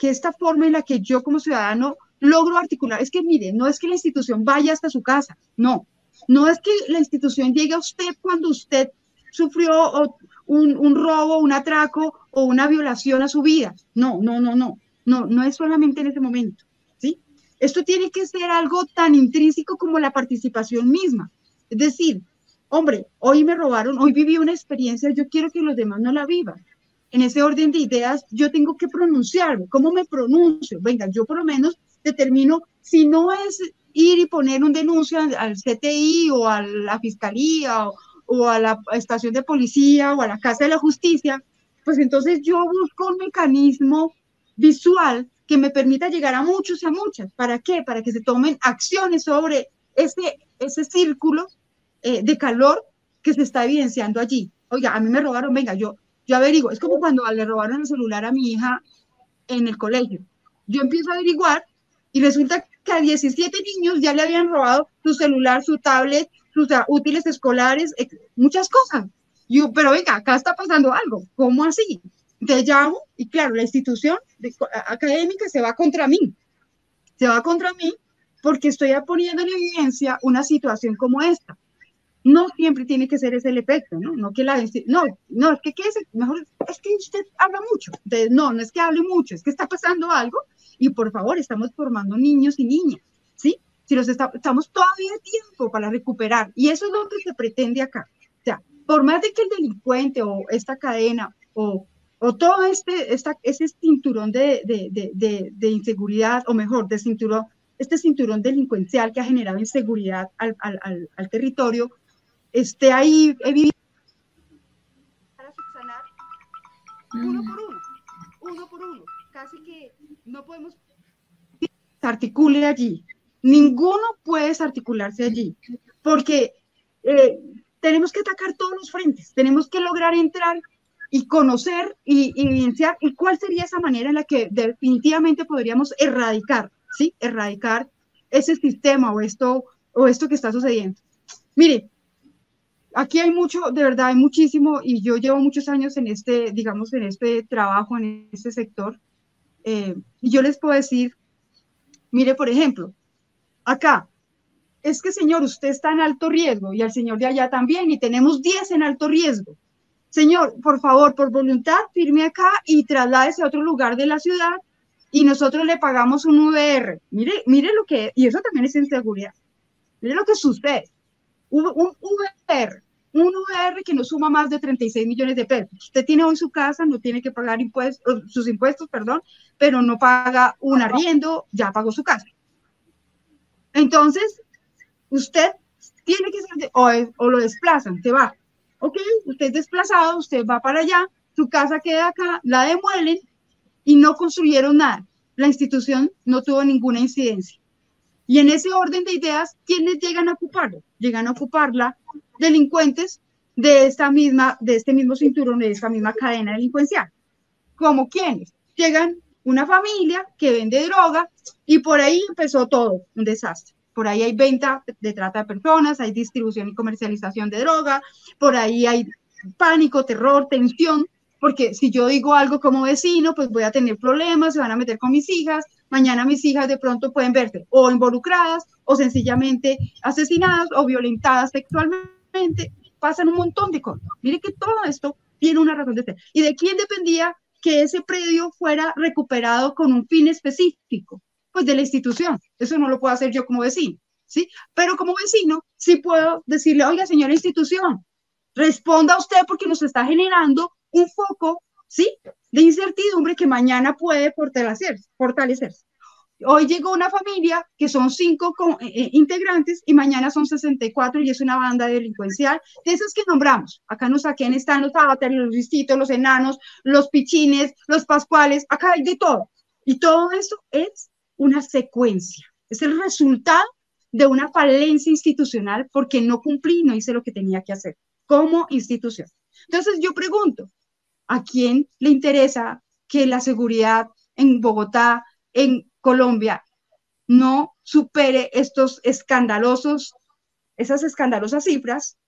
que esta forma en la que yo como ciudadano logro articular, es que mire, no es que la institución vaya hasta su casa, no, no es que la institución llegue a usted cuando usted sufrió un, un, robo, un atraco o una violación a su vida. No, no, no, no. No, no es solamente en ese momento. ¿sí? Esto tiene que ser algo tan intrínseco como la participación misma. Es decir, hombre, hoy me robaron, hoy viví una experiencia, yo quiero que los demás no la vivan. En ese orden de ideas, yo tengo que pronunciarme. ¿Cómo me pronuncio? Venga, yo por lo menos determino, si no es ir y poner un denuncio al CTI o a la fiscalía o, a la estación de policía o a la casa de la justicia, pues entonces yo busco un mecanismo visual que me permita llegar a muchos y a muchas. ¿Para qué? Para que se tomen acciones sobre ese, ese círculo eh, de calor que se está evidenciando allí. Oiga, a mí me robaron, venga, yo, yo averiguo. Es como cuando le robaron el celular a mi hija en el colegio. Yo empiezo a averiguar y resulta que a 17 niños ya le habían robado su celular, su tablet, sus útiles escolares, muchas cosas. Yo, pero venga, acá está pasando algo. ¿Cómo así? Te llamo y claro, la institución académica se va contra mí. Se va contra mí porque estoy poniendo en evidencia una situación como esta. No siempre tiene que ser ese el efecto, ¿no? No que la no, no, es que, ¿qué es? mejor es que usted habla mucho. no, no es que hable mucho, es que está pasando algo y por favor, estamos formando niños y niñas, ¿sí? Si los estamos todavía tiempo para recuperar. Y eso es lo que se pretende acá. O sea, por más de que el delincuente o esta cadena o, o todo este, esta, ese cinturón de, de, de, de, inseguridad, o mejor, de cinturón, este cinturón delincuencial que ha generado inseguridad al, al, al, territorio, esté ahí evidente para subsanar uno por uno, uno por uno casi que no podemos articule allí. Ninguno puede articularse allí, porque eh, tenemos que atacar todos los frentes, tenemos que lograr entrar y conocer y, evidenciar y cuál sería esa manera en la que definitivamente podríamos erradicar, ¿sí? Erradicar ese sistema o esto, o esto que está sucediendo. Mire, aquí hay mucho, de verdad, hay muchísimo y yo llevo muchos años en este, digamos, en este trabajo, en este sector. Eh, y yo les puedo decir, mire, por ejemplo, acá, es que señor, usted está en alto riesgo y al señor de allá también y tenemos 10 en alto riesgo. Señor, por favor, por voluntad, firme acá y trasládese a otro lugar de la ciudad y nosotros le pagamos un VR. Mire, mire lo que, y eso también es inseguridad. Mire lo que sucede. Un, VR, un VR que no suma más de 36 millones de pesos. Usted tiene hoy su casa, no tiene que pagar impuestos, sus impuestos, perdón, pero no paga un arriendo, ya pagó su casa. Entonces, usted tiene que ser, o, o, lo desplazan, te va. Ok, usted es desplazado, usted va para allá, su casa queda acá, la demuelen y no construyeron nada. La institución no tuvo ninguna incidencia. Y en ese orden de ideas, ¿quiénes llegan a ocuparlo? Llegan a ocuparla delincuentes de esta misma, de este mismo cinturón, de esta misma cadena delincuencial. ¿Como quiénes? Llegan una familia que vende droga y por ahí empezó todo, un desastre. Por ahí hay venta de trata de personas, hay distribución y comercialización de droga, por ahí hay pánico, terror, tensión, porque si yo digo algo como vecino, pues voy a tener problemas, se van a meter con mis hijas, mañana mis hijas de pronto pueden verse o involucradas o sencillamente asesinadas o violentadas sexualmente, pasan un montón de cosas. Mire que todo esto tiene una razón de ser. ¿Y de quién dependía que ese predio fuera recuperado con un fin específico? pues de la institución. Eso no lo puedo hacer yo como vecino, ¿sí? Pero como vecino sí puedo decirle, oiga, señora institución, responda usted porque nos está generando un foco, ¿sí? De incertidumbre que mañana puede fortalecerse. Hoy llegó una familia que son cinco eh, eh, integrantes y mañana son 64 y es una banda delincuencial de esas que nombramos. Acá nos saquen están los avatares, los listitos, los enanos, los pichines, los pascuales, acá hay de todo. Y todo eso es una secuencia, es el resultado de una falencia institucional porque no cumplí, no hice lo que tenía que hacer como institución. Entonces yo pregunto, ¿a quién le interesa que la seguridad en Bogotá, en Colombia, no supere estos escandalosos, esas escandalosas cifras?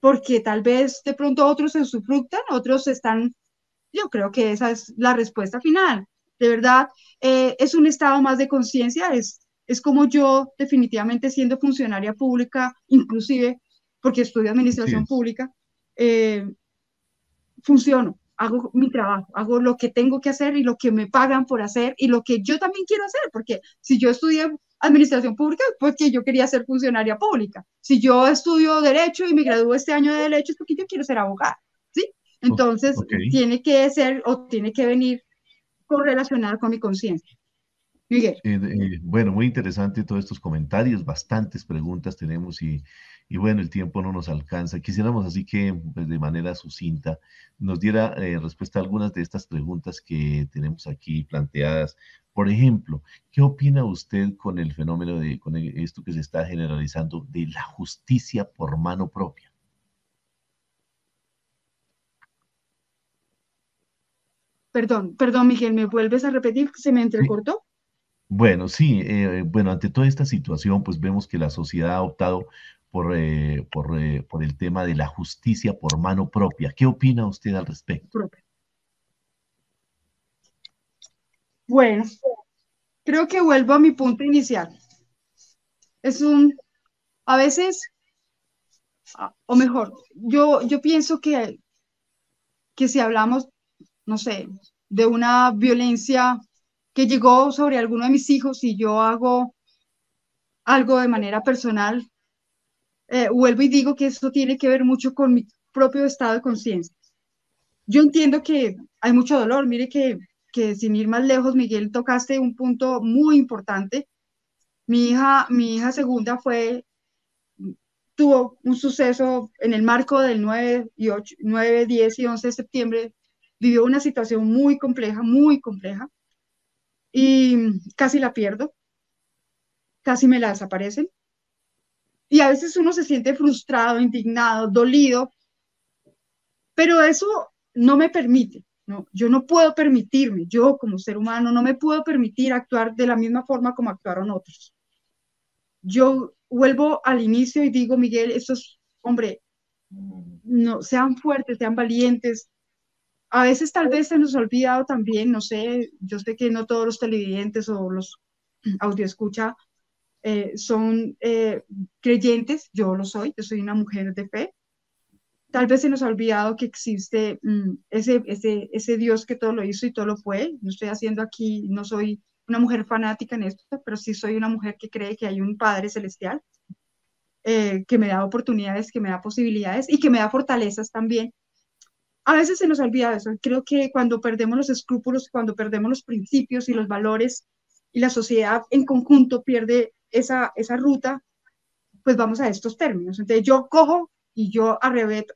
Porque tal vez de pronto otros se sufructan, otros están, yo creo que esa es la respuesta final. De verdad, eh, es un estado más de conciencia, es, es como yo definitivamente siendo funcionaria pública, inclusive porque estudio administración pública, eh, funciono, hago mi trabajo, hago lo que tengo que hacer y lo que me pagan por hacer y lo que yo también quiero hacer, porque si yo estudié administración pública, pues que yo quería ser funcionaria pública. Si yo estudio derecho y me gradúo este año de derecho, es porque yo quiero ser abogada, ¿sí? Entonces, tiene que ser o tiene que venir correlacionada con mi conciencia. Miguel. Eh, eh, bueno, muy interesante todos estos comentarios, bastantes preguntas tenemos y, y, bueno, el tiempo no nos alcanza. Quisiéramos así que pues, de manera sucinta nos diera eh, respuesta a algunas de estas preguntas que tenemos aquí planteadas. Por ejemplo, ¿qué opina usted con el fenómeno de con esto que se está generalizando de la justicia por mano propia? Perdón, perdón, Miguel, ¿me vuelves a repetir? ¿Se me entrecortó? Bueno, sí, eh, bueno, ante toda esta situación, pues vemos que la sociedad ha optado por, eh, eh, por, el tema de la justicia por mano propia. ¿Qué opina usted al respecto? Bueno, creo que vuelvo a mi punto inicial. Es un, a veces, o mejor, yo, yo pienso que, que si hablamos no sé, de una violencia que llegó sobre alguno de mis hijos y yo hago algo de manera personal, eh, vuelvo y digo que eso tiene que ver mucho con mi propio estado de conciencia. Yo entiendo que hay mucho dolor, mire que, que sin ir más lejos, Miguel, tocaste un punto muy importante. Mi hija, mi hija segunda fue, tuvo un suceso en el marco del 9, y 8, 9 10 y 11 de septiembre vivió una situación muy compleja, muy compleja, y casi la pierdo, casi me la desaparecen. Y a veces uno se siente frustrado, indignado, dolido, pero eso no me permite, ¿no? Yo no puedo permitirme, yo como ser humano no me puedo permitir actuar de la misma forma como actuaron otros. Yo vuelvo al inicio y digo, Miguel, estos, hombre, no, sean fuertes, sean valientes. A veces tal vez se nos ha olvidado también, no sé, yo sé que no todos los televidentes o los audio escucha eh, son eh, creyentes, yo lo soy, yo soy una mujer de fe. Tal vez se nos ha olvidado que existe mm, ese, ese, ese Dios que todo lo hizo y todo lo puede. No estoy haciendo aquí, no soy una mujer fanática en esto, pero sí soy una mujer que cree que hay un Padre Celestial, eh, que me da oportunidades, que me da posibilidades y que me da fortalezas también. A veces se nos olvida eso. Creo que cuando perdemos los escrúpulos, cuando perdemos los principios y los valores y la sociedad en conjunto pierde esa, esa ruta, pues vamos a estos términos. Entonces yo cojo y yo arrebeto,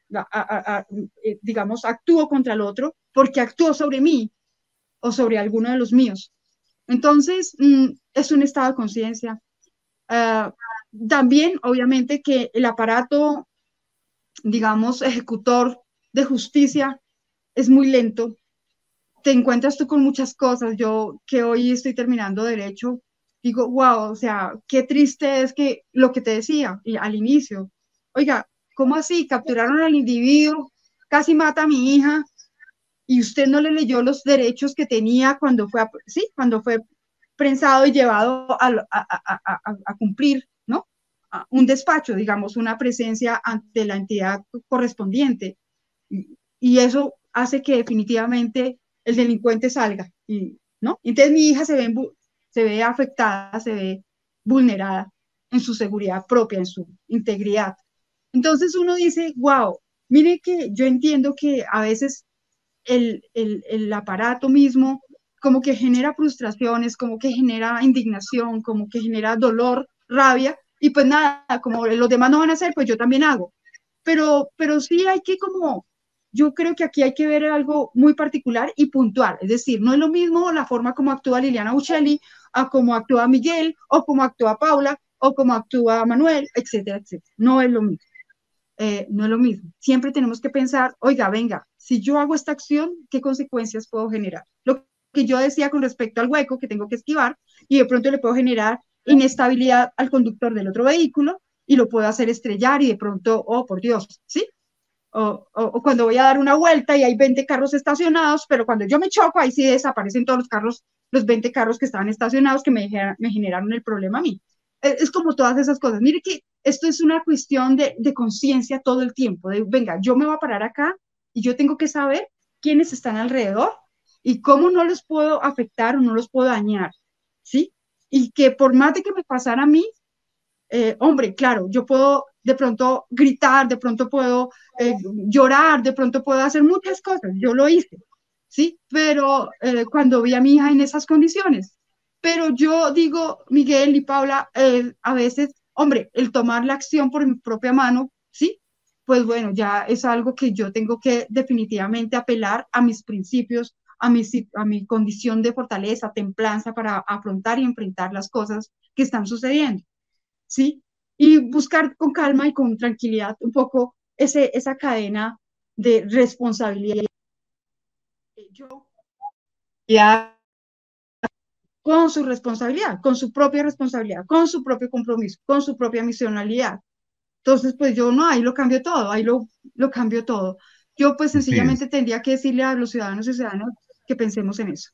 eh, digamos, actúo contra el otro porque actúo sobre mí o sobre alguno de los míos. Entonces, mm, es un estado de conciencia. Ah, también, obviamente, que el aparato, digamos, ejecutor de justicia es muy lento. Te encuentras tú con muchas cosas. Yo que hoy estoy terminando derecho, digo, wow, o sea, qué triste es que lo que te decía al inicio, oiga, ¿cómo así? Capturaron al individuo, casi mata a mi hija y usted no le leyó los derechos que tenía cuando fue, sí, cuando fue prensado y llevado a, cumplir, ¿no? un despacho, digamos, una presencia ante la entidad correspondiente. Y, eso hace que definitivamente el delincuente salga, ¿no? Entonces mi hija se ve se ve afectada, se ve vulnerada en su seguridad propia, en su integridad. Entonces uno dice, wow, mire que yo entiendo que a veces el, el, el aparato mismo como que genera frustraciones, como que genera indignación, como que genera dolor, rabia, y pues nada, como los demás no van a hacer, pues yo también hago. Pero, pero sí hay que como yo creo que aquí hay que ver algo muy particular y puntual. Es decir, no es lo mismo la forma como actúa Liliana Uccelli a cómo actúa Miguel o cómo actúa Paula o cómo actúa Manuel, etcétera, etcétera. No es lo mismo. Eh, no es lo mismo. Siempre tenemos que pensar, oiga, venga, si yo hago esta acción, ¿qué consecuencias puedo generar? Lo que yo decía con respecto al hueco que tengo que esquivar y de pronto le puedo generar inestabilidad al conductor del otro vehículo y lo puedo hacer estrellar y de pronto, oh, por Dios, ¿sí? O, cuando voy a dar una vuelta y hay 20 carros estacionados, pero cuando yo me choco, ahí sí desaparecen todos los carros, los 20 carros que estaban estacionados que me, generaron el problema a mí. Es, es, como todas esas cosas. Mire que esto es una cuestión de, de conciencia todo el tiempo, de, venga, yo me voy a parar acá y yo tengo que saber quiénes están alrededor y cómo no los puedo afectar o no los puedo dañar, ¿sí? Y que por más de que me pasara a mí, eh, hombre, claro, yo puedo de pronto gritar, de pronto puedo eh, llorar, de pronto puedo hacer muchas cosas, yo lo hice, ¿sí? Pero eh, cuando vi a mi hija en esas condiciones, pero yo digo, Miguel y Paula, a veces, hombre, el tomar la acción por mi propia mano, ¿sí? Pues bueno, ya es algo que yo tengo que definitivamente apelar a mis principios, a mi, a mi condición de fortaleza, templanza para afrontar y enfrentar las cosas que están sucediendo. ¿sí? Y buscar con calma y con tranquilidad un poco ese, esa cadena de responsabilidad. Yo, ya, con su responsabilidad, con su propia responsabilidad, con su propio compromiso, con su propia misionalidad. Entonces, pues yo no, ahí lo cambio todo, ahí lo, lo cambio todo. Yo pues sencillamente tendría que decirle a los ciudadanos y ciudadanas que pensemos en eso.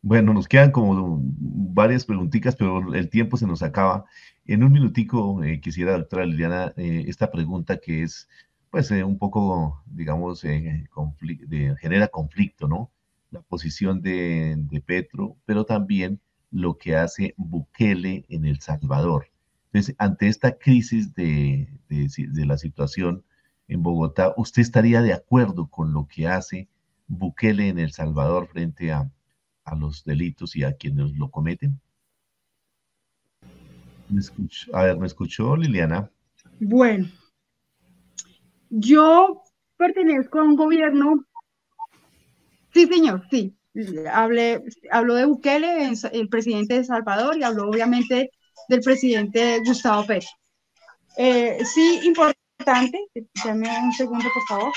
Bueno, nos quedan como varias preguntitas, pero el tiempo se nos acaba. En un minutico eh, quisiera, doctora Liliana, eh, esta pregunta que es, pues, eh, un poco, digamos, genera conflicto, ¿no? La posición de, Petro, pero también lo que hace Bukele en El Salvador. Entonces, ante esta crisis de, de la situación en Bogotá, ¿usted estaría de acuerdo con lo que hace Bukele en El Salvador frente a a los delitos y a quienes lo cometen. A ver, ¿me escuchó Liliana? Bueno, yo pertenezco a un gobierno, sí señor, sí, Hablé, habló de Bukele, el presidente de Salvador, y habló obviamente del presidente Gustavo Pérez. Eh, sí, importante, dame un segundo, por favor.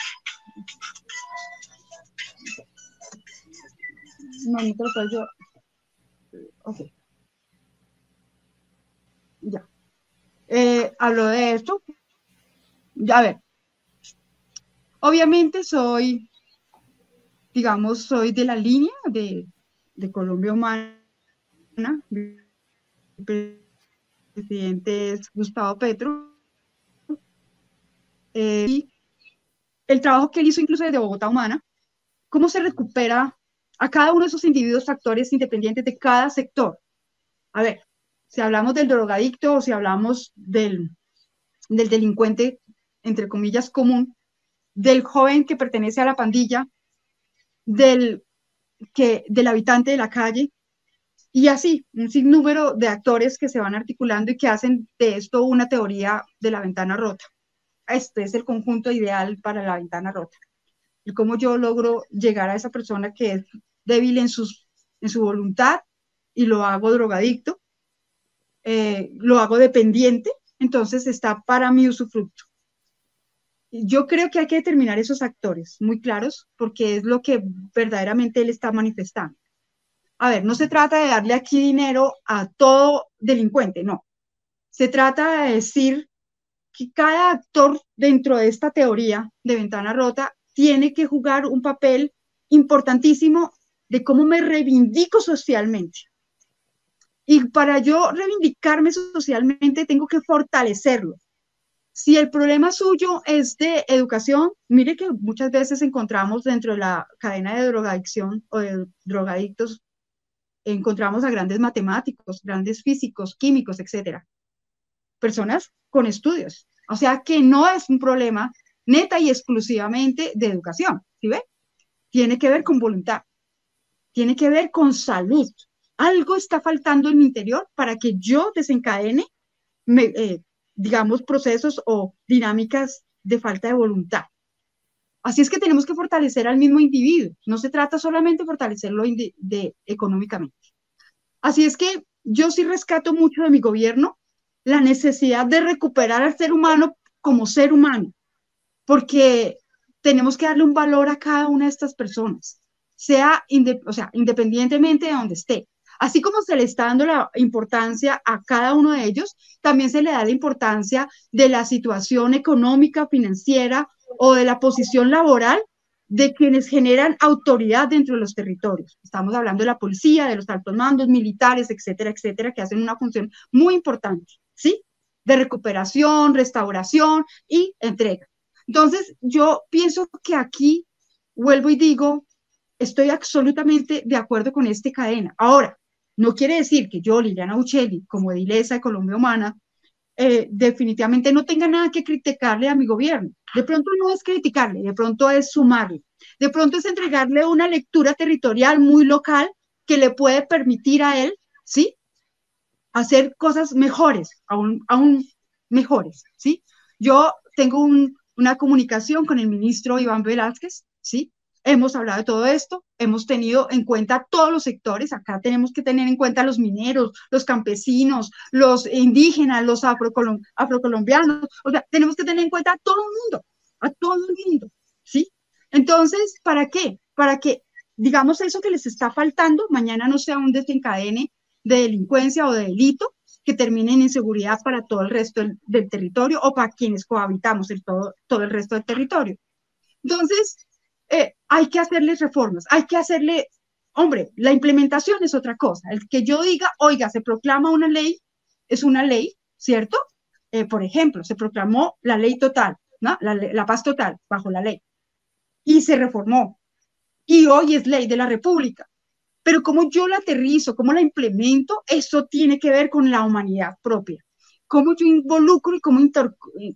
No, no yo. Ok. Ya. Eh, hablo de esto. Ya, a ver. Obviamente soy, digamos, soy de la línea de, de Colombia Humana. El presidente es Gustavo Petro. Eh, y el trabajo que él hizo incluso desde Bogotá Humana, cómo se recupera a cada uno de esos individuos factores independientes de cada sector. A ver, si hablamos del drogadicto o si hablamos del, del delincuente, entre comillas, común, del joven que pertenece a la pandilla, del, que, del habitante de la calle, y así, un sinnúmero de actores que se van articulando y que hacen de esto una teoría de la ventana rota. Este es el conjunto ideal para la ventana rota. Y cómo yo logro llegar a esa persona que es débil en, sus, en su voluntad y lo hago drogadicto, eh, lo hago dependiente, entonces está para mi usufructo. Yo creo que hay que determinar esos actores muy claros porque es lo que verdaderamente él está manifestando. A ver, no se trata de darle aquí dinero a todo delincuente, no. Se trata de decir que cada actor dentro de esta teoría de ventana rota tiene que jugar un papel importantísimo de cómo me reivindico socialmente. Y para yo reivindicarme socialmente tengo que fortalecerlo. Si el problema suyo es de educación, mire que muchas veces encontramos dentro de la cadena de drogadicción o de drogadictos, encontramos a grandes matemáticos, grandes físicos, químicos, etcétera. Personas con estudios. O sea que no es un problema neta y exclusivamente de educación, ¿sí ve? Tiene que ver con voluntad tiene que ver con salud. Algo está faltando en mi interior para que yo desencadene, eh, digamos, procesos o dinámicas de falta de voluntad. Así es que tenemos que fortalecer al mismo individuo. No se trata solamente de fortalecerlo de, económicamente. Así es que yo sí rescato mucho de mi gobierno la necesidad de recuperar al ser humano como ser humano, porque tenemos que darle un valor a cada una de estas personas sea, o sea independientemente de donde esté. Así como se le está dando la importancia a cada uno de ellos, también se le da la importancia de la situación económica, financiera o de la posición laboral de quienes generan autoridad dentro de los territorios. Estamos hablando de la policía, de los altos mandos militares, etcétera, etcétera, que hacen una función muy importante, ¿sí? De recuperación, restauración y entrega. Entonces, yo pienso que aquí, vuelvo y digo, estoy absolutamente de acuerdo con este cadena. Ahora, no quiere decir que yo, Liliana Uccelli, como edilesa de Colombia Humana, eh, definitivamente no tenga nada que criticarle a mi gobierno. De pronto no es criticarle, de pronto es sumarle. De pronto es entregarle una lectura territorial muy local que le puede permitir a él, ¿sí? Hacer cosas mejores, aún, aún mejores, ¿sí? Yo tengo una comunicación con el ministro Iván Velázquez, ¿sí? Hemos hablado de todo esto, hemos tenido en cuenta todos los sectores, acá tenemos que tener en cuenta los mineros, los campesinos, los indígenas, los afrocolombianos, o sea, tenemos que tener en cuenta a todo el mundo, a todo el mundo, ¿sí? Entonces, ¿para qué? Para que, digamos, eso que les está faltando, mañana no sea un desencadene de delincuencia o de delito que termine en inseguridad para todo el resto del, territorio o para quienes cohabitamos el todo, todo el resto del territorio. Entonces, eh, hay que hacerles reformas, hay que hacerle, hombre, la implementación es otra cosa. El que yo diga, oiga, se proclama una ley, es una ley, ¿cierto? Eh, por ejemplo, se proclamó la ley total, ¿no? La, la paz total bajo la ley. Y se reformó. Y hoy es ley de la República. Pero como yo la aterrizo, cómo la implemento, eso tiene que ver con la humanidad propia. Cómo yo involucro y cómo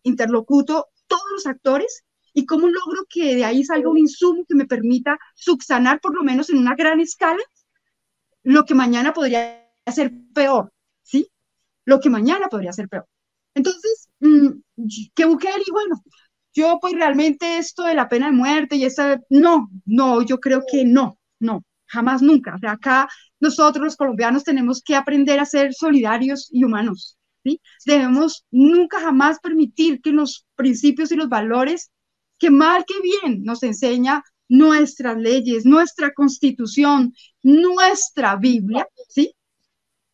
interlocuto todos los actores y cómo logro que de ahí salga un insumo que me permita subsanar por lo menos en una gran escala lo que mañana podría ser peor, ¿sí? Lo que mañana podría ser peor. Entonces, mm, ¿qué Bukele? Bueno, yo pues realmente esto de la pena de muerte y esa, no, no, yo creo que no, no, jamás nunca. O sea, acá nosotros los colombianos tenemos que aprender a ser solidarios y humanos. ¿sí? Debemos nunca jamás permitir que los principios y los valores, que mal que bien nos enseña nuestras leyes, nuestra constitución, nuestra Biblia, ¿sí?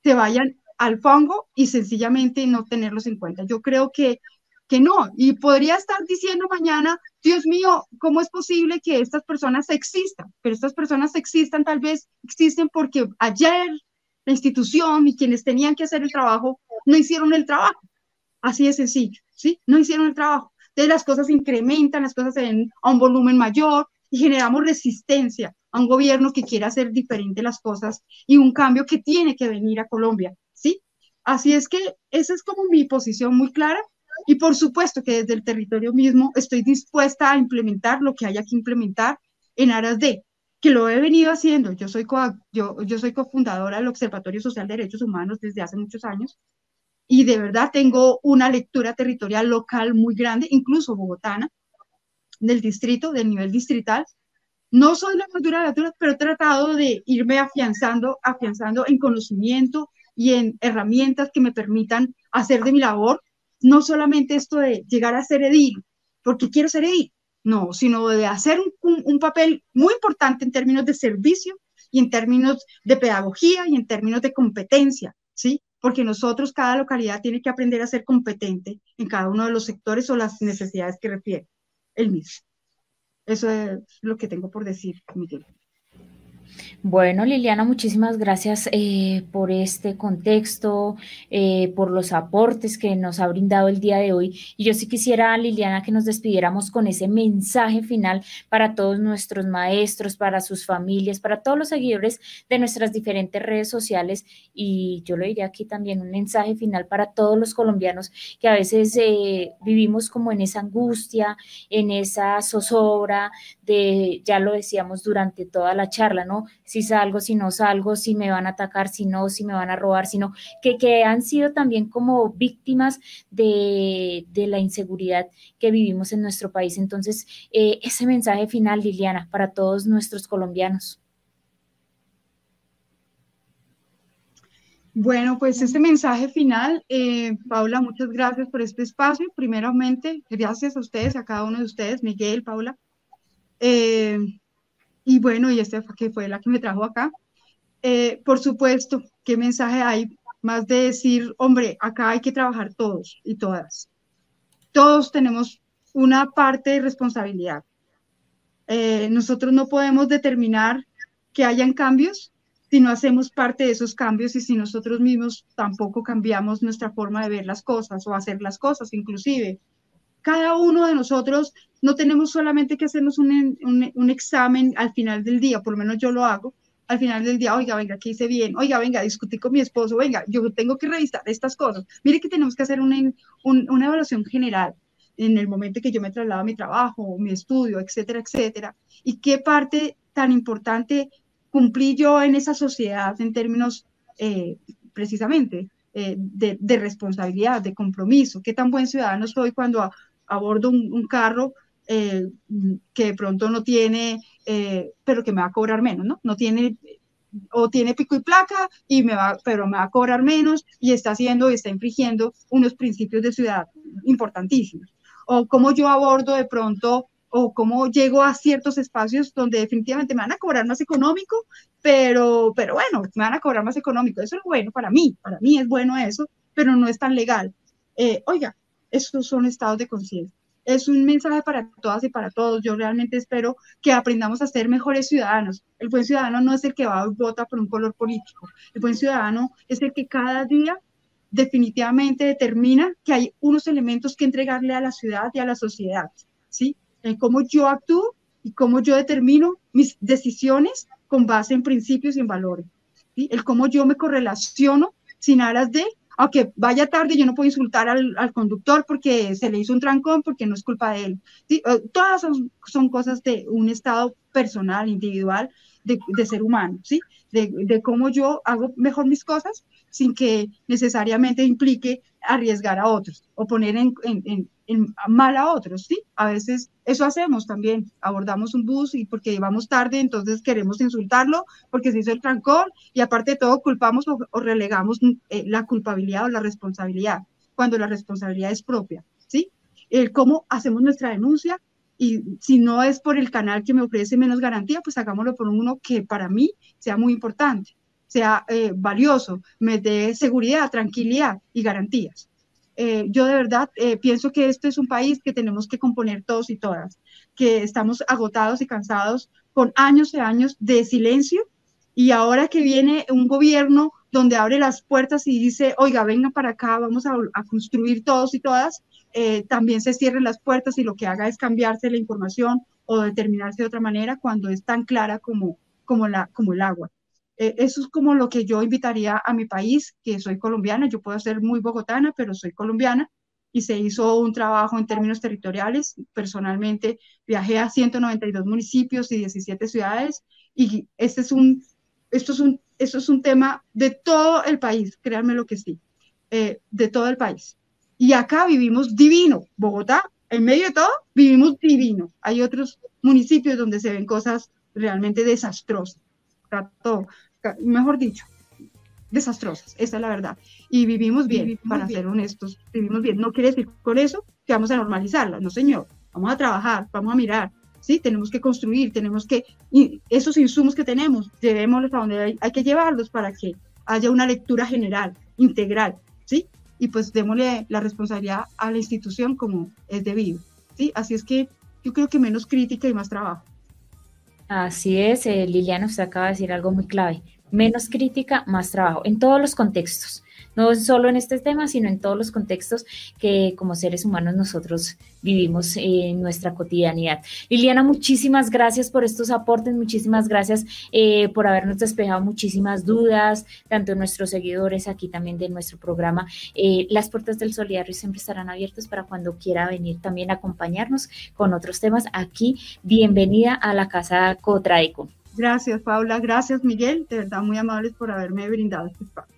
Se vayan al fango y sencillamente no tenerlos en cuenta. Yo creo que, que no, y podría estar diciendo mañana, Dios mío, ¿cómo es posible que estas personas existan? Pero estas personas existan, tal vez existen porque ayer la institución y quienes tenían que hacer el trabajo no hicieron el trabajo. Así de sencillo, ¿sí? No hicieron el trabajo. Entonces las cosas incrementan, las cosas se ven a un volumen mayor y generamos resistencia a un gobierno que quiera hacer diferente las cosas y un cambio que tiene que venir a Colombia, ¿sí? Así es que esa es como mi posición muy clara y por supuesto que desde el territorio mismo estoy dispuesta a implementar lo que haya que implementar en aras de que lo he venido haciendo. Yo soy, yo, yo soy cofundadora del Observatorio Social de Derechos Humanos desde hace muchos años y de verdad tengo una lectura territorial local muy grande, incluso bogotana, del distrito, del nivel distrital. No soy la más dura de pero he tratado de irme afianzando, afianzando en conocimiento y en herramientas que me permitan hacer de mi labor, no solamente esto de llegar a ser edil, porque quiero ser edil, no, sino de hacer un, papel muy importante en términos de servicio y en términos de pedagogía y en términos de competencia, ¿sí? Porque nosotros, cada localidad tiene que aprender a ser competente en cada uno de los sectores o las necesidades que refiere el mismo. Eso es lo que tengo por decir, Miguel. Bueno, Liliana, muchísimas gracias eh, por este contexto, eh, por los aportes que nos ha brindado el día de hoy. Y yo sí quisiera, Liliana, que nos despidiéramos con ese mensaje final para todos nuestros maestros, para sus familias, para todos los seguidores de nuestras diferentes redes sociales. Y yo lo diría aquí también, un mensaje final para todos los colombianos que a veces eh, vivimos como en esa angustia, en esa zozobra de, ya lo decíamos durante toda la charla, ¿no? Si salgo, si no salgo, si me van a atacar, si no, si me van a robar, sino que, que han sido también como víctimas de, la inseguridad que vivimos en nuestro país. Entonces, eh, ese mensaje final, Liliana, para todos nuestros colombianos. Bueno, pues este mensaje final, eh, Paula, muchas gracias por este espacio. Primeramente, gracias a ustedes, a cada uno de ustedes, Miguel, Paula. Eh, y bueno, y esta que fue la que me trajo acá. Eh, por supuesto, ¿qué mensaje hay? Más de decir, hombre, acá hay que trabajar todos y todas. Todos tenemos una parte de responsabilidad. Eh, nosotros no podemos determinar que hayan cambios si no hacemos parte de esos cambios y si nosotros mismos tampoco cambiamos nuestra forma de ver las cosas o hacer las cosas, inclusive. Cada uno de nosotros no tenemos solamente que hacernos un, un, examen al final del día, por lo menos yo lo hago, al final del día, oiga, venga, ¿qué hice bien? Oiga, venga, discutí con mi esposo, venga, yo tengo que revisar estas cosas. Mire que tenemos que hacer una, una evaluación general en el momento que yo me traslado a mi trabajo, mi estudio, etcétera, etcétera. Y qué parte tan importante cumplí yo en esa sociedad en términos eh, precisamente eh, de, de, responsabilidad, de compromiso. Qué tan buen ciudadano soy cuando abordo un carro eh, que de pronto no tiene, eh, pero que me va a cobrar menos, ¿no? No tiene, o tiene pico y placa, y me va, pero me va a cobrar menos y está haciendo y está infringiendo unos principios de ciudad importantísimos. O cómo yo abordo de pronto o cómo llego a ciertos espacios donde definitivamente me van a cobrar más económico, pero, pero bueno, me van a cobrar más económico. Eso es bueno para mí, para mí es bueno eso, pero no es tan legal. Eh, oiga, esos son estados de conciencia es un mensaje para todas y para todos. Yo realmente espero que aprendamos a ser mejores ciudadanos. El buen ciudadano no es el que va a vota por un color político. El buen ciudadano es el que cada día definitivamente determina que hay unos elementos que entregarle a la ciudad y a la sociedad, ¿sí? En cómo yo actúo y cómo yo determino mis decisiones con base en principios y en valores, ¿sí? El cómo yo me correlaciono sin aras de aunque vaya tarde, yo no puedo insultar al, conductor porque se le hizo un trancón, porque no es culpa de él. ¿sí? Eh, todas son, cosas de un estado personal, individual, de, ser humano, ¿sí? De, cómo yo hago mejor mis cosas sin que necesariamente implique arriesgar a otros o poner en, mal a otros, ¿sí? A veces eso hacemos también, abordamos un bus y porque llevamos tarde, entonces queremos insultarlo porque se hizo el trancón y aparte de todo culpamos o, relegamos eh, la culpabilidad o la responsabilidad, cuando la responsabilidad es propia, ¿sí? El cómo hacemos nuestra denuncia y si no es por el canal que me ofrece menos garantía, pues hagámoslo por uno que para mí sea muy importante, sea eh, valioso, me dé seguridad, tranquilidad y garantías. Eh, yo de verdad eh, pienso que este es un país que tenemos que componer todos y todas, que estamos agotados y cansados con años y años de silencio y ahora que viene un gobierno donde abre las puertas y dice, oiga, venga para acá, vamos a, construir todos y todas, eh, también se cierren las puertas y lo que haga es cambiarse la información o determinarse de otra manera cuando es tan clara como, como, la, como el agua. Eh, eso es como lo que yo invitaría a mi país, que soy colombiana, yo puedo ser muy bogotana, pero soy colombiana, y se hizo un trabajo en términos territoriales. Personalmente viajé a 192 municipios y 17 ciudades, y este es un, esto, es un, esto es un tema de todo el país, créanme lo que sí, eh, de todo el país. Y acá vivimos divino, Bogotá, en medio de todo, vivimos divino. Hay otros municipios donde se ven cosas realmente desastrosas. Todo, mejor dicho, desastrosas, esa es la verdad. Y vivimos bien, para ser honestos, vivimos bien. No quiere decir con eso que vamos a normalizarla, no señor, vamos a trabajar, vamos a mirar, ¿sí? Tenemos que construir, tenemos que, y esos insumos que tenemos, llevémoslos a donde hay, hay, que llevarlos para que haya una lectura general, integral, ¿sí? Y pues démosle la responsabilidad a la institución como es debido, ¿sí? Así es que yo creo que menos crítica y más trabajo. Así es, eh, Liliana, usted acaba de decir algo muy clave. Menos crítica, más trabajo, en todos los contextos no solo en este tema, sino en todos los contextos que como seres humanos nosotros vivimos en nuestra cotidianidad. Liliana, muchísimas gracias por estos aportes, muchísimas gracias eh, por habernos despejado muchísimas dudas, tanto nuestros seguidores aquí también de nuestro programa. Eh, las puertas del Solidario siempre estarán abiertas para cuando quiera venir también a acompañarnos con otros temas. Aquí, bienvenida a la Casa Cotraeco. Gracias, Paula. Gracias, Miguel. De verdad, muy amables por haberme brindado este espacio.